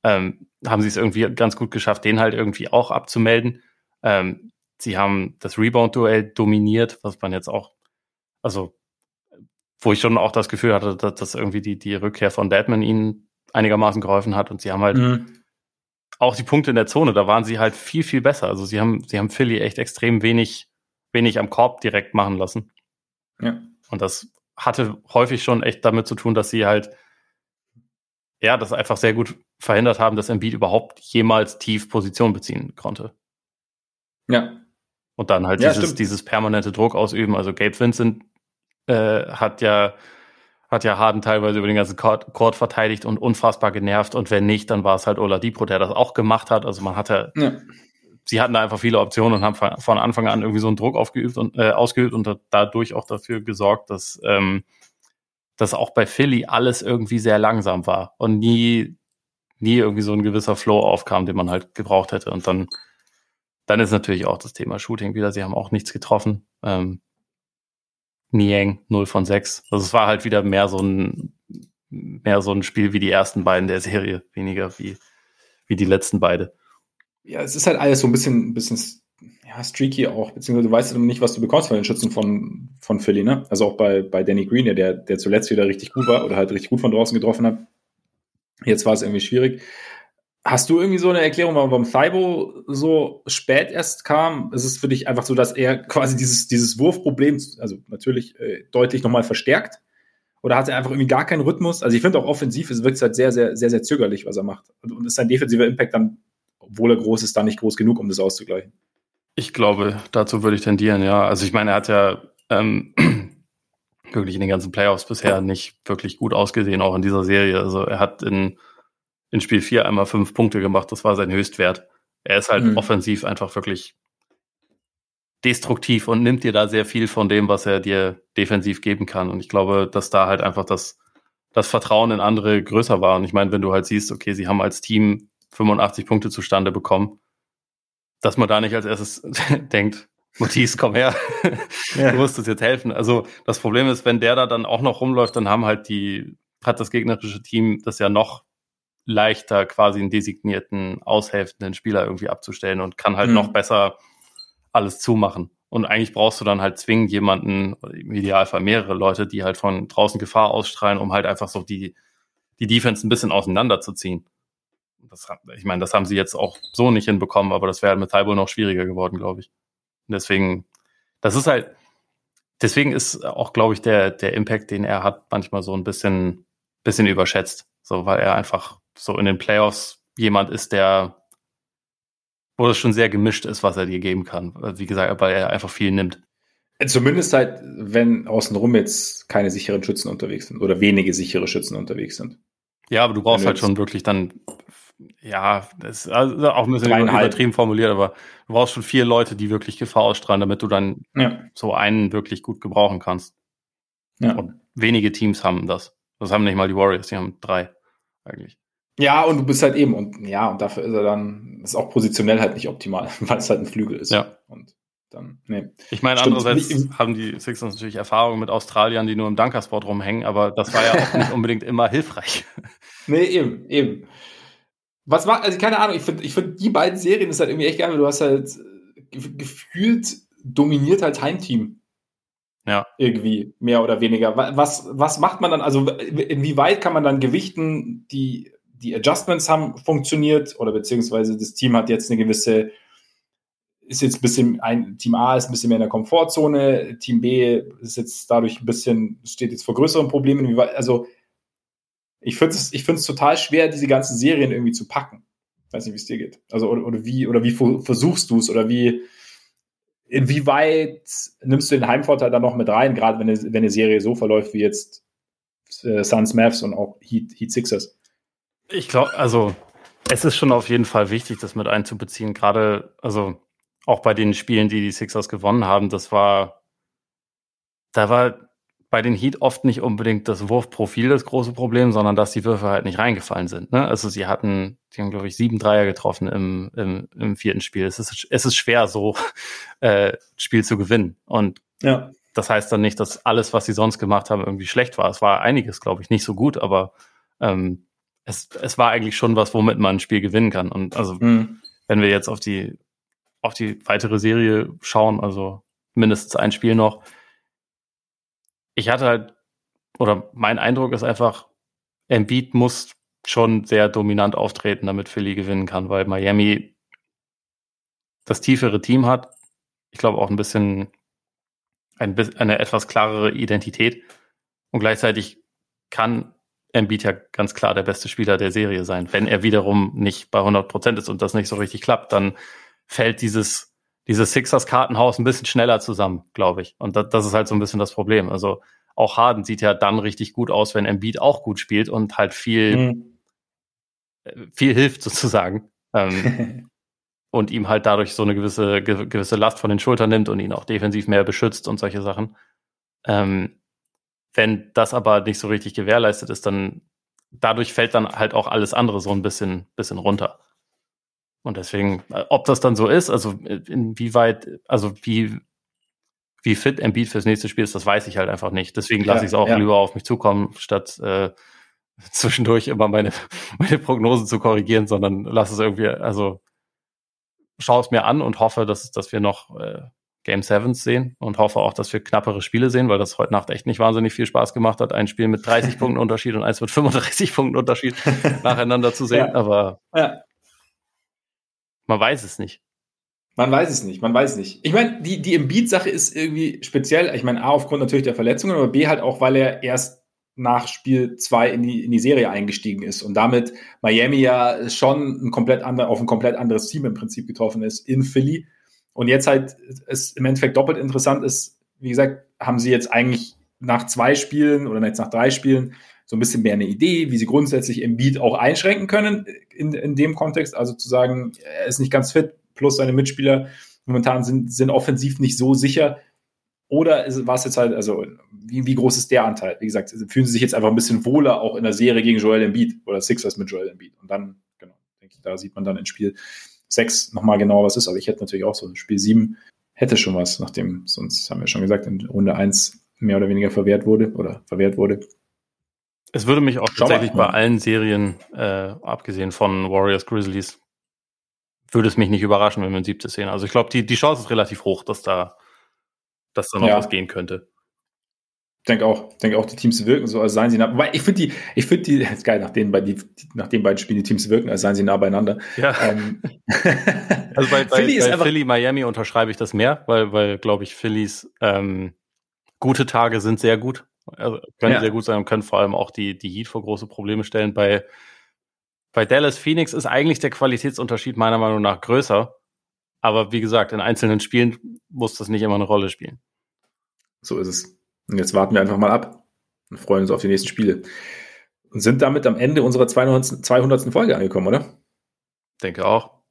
Ähm, haben sie es irgendwie ganz gut geschafft, den halt irgendwie auch abzumelden. Ähm, sie haben das Rebound-Duell dominiert, was man jetzt auch, also wo ich schon auch das Gefühl hatte, dass, dass irgendwie die, die Rückkehr von Deadman ihnen einigermaßen geholfen hat und sie haben halt mhm auch die Punkte in der Zone, da waren sie halt viel, viel besser. Also sie haben, sie haben Philly echt extrem wenig, wenig am Korb direkt machen lassen. Ja. Und das hatte häufig schon echt damit zu tun, dass sie halt, ja, das einfach sehr gut verhindert haben, dass Embiid überhaupt jemals tief Position beziehen konnte. Ja. Und dann halt ja, dieses, dieses permanente Druck ausüben. Also Gabe Vincent äh, hat ja hat ja Harden teilweise über den ganzen Court, verteidigt und unfassbar genervt. Und wenn nicht, dann war es halt Oladipo, der das auch gemacht hat. Also man hatte, ja. sie hatten da einfach viele Optionen und haben von Anfang an irgendwie so einen Druck aufgeübt und äh, ausgeübt und dadurch auch dafür gesorgt, dass, ähm, dass auch bei Philly alles irgendwie sehr langsam war und nie, nie irgendwie so ein gewisser Flow aufkam, den man halt gebraucht hätte. Und dann, dann ist natürlich auch das Thema Shooting wieder. Sie haben auch nichts getroffen. Ähm, Niang 0 von 6. Also es war halt wieder mehr so ein, mehr so ein Spiel wie die ersten beiden der Serie, weniger wie, wie die letzten beide. Ja, es ist halt alles so ein bisschen, bisschen ja, streaky auch, beziehungsweise du weißt nicht, was du bekommst von den Schützen von, von Philly, ne? Also auch bei, bei Danny Green, der, der zuletzt wieder richtig gut war oder halt richtig gut von draußen getroffen hat. Jetzt war es irgendwie schwierig. Hast du irgendwie so eine Erklärung, warum Thibaut so spät erst kam? Ist es für dich einfach so, dass er quasi dieses, dieses Wurfproblem, also natürlich äh, deutlich nochmal verstärkt? Oder hat er einfach irgendwie gar keinen Rhythmus? Also ich finde auch offensiv, es wirkt halt sehr, sehr, sehr, sehr zögerlich, was er macht. Und, ist sein defensiver Impact dann, obwohl er groß ist, dann nicht groß genug, um das auszugleichen? Ich glaube, dazu würde ich tendieren, ja. Also ich meine, er hat ja ähm, wirklich in den ganzen Playoffs bisher nicht wirklich gut ausgesehen, auch in dieser Serie. Also er hat in in Spiel 4 einmal fünf Punkte gemacht. Das war sein Höchstwert. Er ist halt mhm. offensiv einfach wirklich destruktiv und nimmt dir da sehr viel von dem, was er dir defensiv geben kann. Und ich glaube, dass da halt einfach das, das Vertrauen in andere größer war. Und ich meine, wenn du halt siehst, okay, sie haben als Team 85 Punkte zustande bekommen, dass man da nicht als erstes denkt, Matisse, komm her, ja. du musst uns jetzt helfen. Also das Problem ist, wenn der da dann auch noch rumläuft, dann haben halt die, hat das gegnerische Team das ja noch leichter, quasi einen designierten, aushelfenden Spieler irgendwie abzustellen und kann halt mhm. noch besser alles zumachen. Und eigentlich brauchst du dann halt zwingend jemanden, im Idealfall mehrere Leute, die halt von draußen Gefahr ausstrahlen, um halt einfach so die, die Defense ein bisschen auseinanderzuziehen. Das, ich meine, das haben sie jetzt auch so nicht hinbekommen, aber das wäre mit Taibo noch schwieriger geworden, glaube ich. Und deswegen, das ist halt, deswegen ist auch, glaube ich, der, der Impact, den er hat, manchmal so ein bisschen, bisschen überschätzt. So, weil er einfach so in den Playoffs jemand ist, der, wo es schon sehr gemischt ist, was er dir geben kann. Wie gesagt, weil er einfach viel nimmt. Zumindest halt, wenn außenrum jetzt keine sicheren Schützen unterwegs sind oder wenige sichere Schützen unterwegs sind. Ja, aber du brauchst halt schon wirklich dann, ja, das ist also auch ein bisschen übertrieben formuliert, aber du brauchst schon vier Leute, die wirklich Gefahr ausstrahlen, damit du dann ja. so einen wirklich gut gebrauchen kannst. Ja. Und wenige Teams haben das. Das haben nicht mal die Warriors, die haben drei eigentlich. Ja, und du bist halt eben, und ja, und dafür ist er dann, ist auch positionell halt nicht optimal, weil es halt ein Flügel ist. Ja. Und dann, nee. Ich meine, Stimmt. andererseits haben die Sixers natürlich Erfahrung mit Australiern, die nur im Dunkersport rumhängen, aber das war ja auch nicht unbedingt immer hilfreich. Nee, eben, eben. Was war, also keine Ahnung, ich finde, ich finde, die beiden Serien ist halt irgendwie echt geil, weil du hast halt gefühlt dominiert halt Heimteam. Ja. Irgendwie, mehr oder weniger. Was, was macht man dann? Also, inwieweit kann man dann gewichten, die, die Adjustments haben funktioniert oder beziehungsweise das Team hat jetzt eine gewisse, ist jetzt ein bisschen, ein Team A ist ein bisschen mehr in der Komfortzone, Team B ist jetzt dadurch ein bisschen, steht jetzt vor größeren Problemen. Also, ich finde es ich total schwer, diese ganzen Serien irgendwie zu packen. Weiß nicht, wie es dir geht. Also, oder, oder wie, oder wie versuchst du es oder wie, inwieweit nimmst du den Heimvorteil dann noch mit rein, gerade wenn, wenn eine Serie so verläuft wie jetzt äh, Suns Mavs und auch Heat, Heat Sixers? Ich glaube, also es ist schon auf jeden Fall wichtig, das mit einzubeziehen. Gerade, also auch bei den Spielen, die die Sixers gewonnen haben, das war, da war bei den Heat oft nicht unbedingt das Wurfprofil das große Problem, sondern dass die Würfe halt nicht reingefallen sind. Ne? Also sie hatten, die haben, glaube ich, sieben Dreier getroffen im, im, im vierten Spiel. Es ist, es ist schwer, so äh, Spiel zu gewinnen. Und ja. das heißt dann nicht, dass alles, was sie sonst gemacht haben, irgendwie schlecht war. Es war einiges, glaube ich, nicht so gut, aber ähm, es, es war eigentlich schon was, womit man ein Spiel gewinnen kann. Und also, mhm. wenn wir jetzt auf die, auf die weitere Serie schauen, also mindestens ein Spiel noch, ich hatte halt, oder mein Eindruck ist einfach, Embiid muss schon sehr dominant auftreten, damit Philly gewinnen kann, weil Miami das tiefere Team hat. Ich glaube auch ein bisschen ein, eine etwas klarere Identität. Und gleichzeitig kann Embiid ja ganz klar der beste Spieler der Serie sein. Wenn er wiederum nicht bei 100 Prozent ist und das nicht so richtig klappt, dann fällt dieses dieses Sixers-Kartenhaus ein bisschen schneller zusammen, glaube ich. Und das, das ist halt so ein bisschen das Problem. Also auch Harden sieht ja dann richtig gut aus, wenn Embiid auch gut spielt und halt viel, mhm. Äh, viel hilft sozusagen. Ähm, und ihm halt dadurch so eine gewisse, gewisse Last von den Schultern nimmt und ihn auch defensiv mehr beschützt und solche Sachen. Ähm, wenn das aber nicht so richtig gewährleistet ist, dann dadurch fällt dann halt auch alles andere so ein bisschen, bisschen runter. Und deswegen, äh, ob das dann so ist, also äh, inwieweit, also wie, wie fit Embiid fürs nächste Spiel ist, das weiß ich halt einfach nicht. Deswegen lasse ja, ich es auch ja. lieber auf mich zukommen, statt äh, zwischendurch immer meine, meine Prognosen zu korrigieren, sondern lass es irgendwie, also schaue es mir an und hoffe, dass, dass wir noch äh, Game Sevens sehen und hoffe auch, dass wir knappere Spiele sehen, weil das heute Nacht echt nicht wahnsinnig viel Spaß gemacht hat, ein Spiel mit 30 Punkten Unterschied und eins mit 35 Punkten Unterschied nacheinander zu sehen. Ja. Aber ja. Man weiß es nicht. Man weiß es nicht, man weiß es nicht. Ich meine, die, die Embiid-Sache ist irgendwie speziell. Ich meine, A, aufgrund natürlich der Verletzungen, aber B, halt auch, weil er erst nach Spiel 2 in die, in die Serie eingestiegen ist und damit Miami ja schon ein komplett andere, auf ein komplett anderes Team im Prinzip getroffen ist in Philly. Und jetzt halt es im Endeffekt doppelt interessant ist, wie gesagt, haben sie jetzt eigentlich nach zwei Spielen oder jetzt nach drei Spielen so ein bisschen mehr eine Idee, wie sie grundsätzlich im Beat auch einschränken können in, in dem Kontext. Also zu sagen, er ist nicht ganz fit, plus seine Mitspieler momentan sind, sind offensiv nicht so sicher. Oder war es jetzt halt, also wie, wie groß ist der Anteil? Wie gesagt, fühlen sie sich jetzt einfach ein bisschen wohler auch in der Serie gegen Joel Embiid oder Sixers mit Joel Embiid. Und dann, genau, denke ich, da sieht man dann in Spiel 6 nochmal genau, was ist. Aber ich hätte natürlich auch so Spiel 7 hätte schon was, nachdem, sonst haben wir schon gesagt, in Runde 1 mehr oder weniger verwehrt wurde oder verwehrt wurde. Es würde mich auch Schau tatsächlich bei allen Serien, äh, abgesehen von Warriors Grizzlies, würde es mich nicht überraschen, wenn wir ein siebtes sehen. Also ich glaube, die, die Chance ist relativ hoch, dass da, dass da noch ja. was gehen könnte. Ich denke auch, denke auch, die Teams wirken so, als seien sie nah. Wobei ich finde die, ich finde die, ist geil, nach den, bei die, nach den beiden Spielen die Teams wirken, als seien sie nah beieinander. Ja. Ähm. also bei, bei, Philly, bei Philly, Miami unterschreibe ich das mehr, weil, weil glaube ich, Phillys ähm, gute Tage sind sehr gut. Also können ja. sehr gut sein und können vor allem auch die, die Heat vor große Probleme stellen. Bei, bei Dallas Phoenix ist eigentlich der Qualitätsunterschied meiner Meinung nach größer. Aber wie gesagt, in einzelnen Spielen muss das nicht immer eine Rolle spielen. So ist es. Und jetzt warten wir einfach mal ab und freuen uns auf die nächsten Spiele. Und sind damit am Ende unserer 200. 200. Folge angekommen, oder? Denke auch.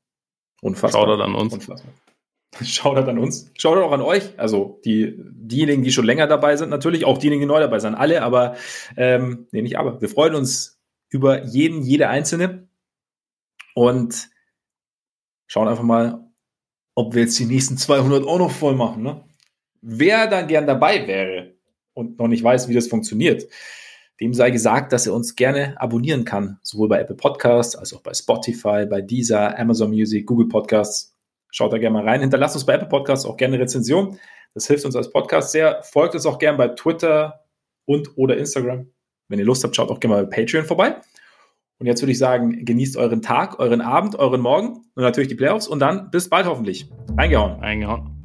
Unfassbar. Shoutout an uns. Unfassbar. Shoutout an uns. Shoutout auch an euch. Also die, diejenigen, die schon länger dabei sind, natürlich, auch diejenigen, die neu dabei sind. Alle, aber, ähm, nee, nicht aber. Wir freuen uns über jeden, jede einzelne. Und schauen einfach mal, ob wir jetzt die nächsten 200 auch noch voll machen. Ne? Wer dann gern dabei wäre und noch nicht weiß, wie das funktioniert, dem sei gesagt, dass er uns gerne abonnieren kann, sowohl bei Apple Podcasts als auch bei Spotify, bei Deezer, Amazon Music, Google Podcasts Schaut da gerne mal rein. Hinterlasst uns bei Apple Podcasts auch gerne Rezension. Das hilft uns als Podcast sehr. Folgt uns auch gerne bei Twitter und oder Instagram. Wenn ihr Lust habt, schaut auch gerne mal bei Patreon vorbei. Und jetzt würde ich sagen, genießt euren Tag, euren Abend, euren Morgen und natürlich die Playoffs und dann bis bald hoffentlich. Eingehauen. Eingehauen.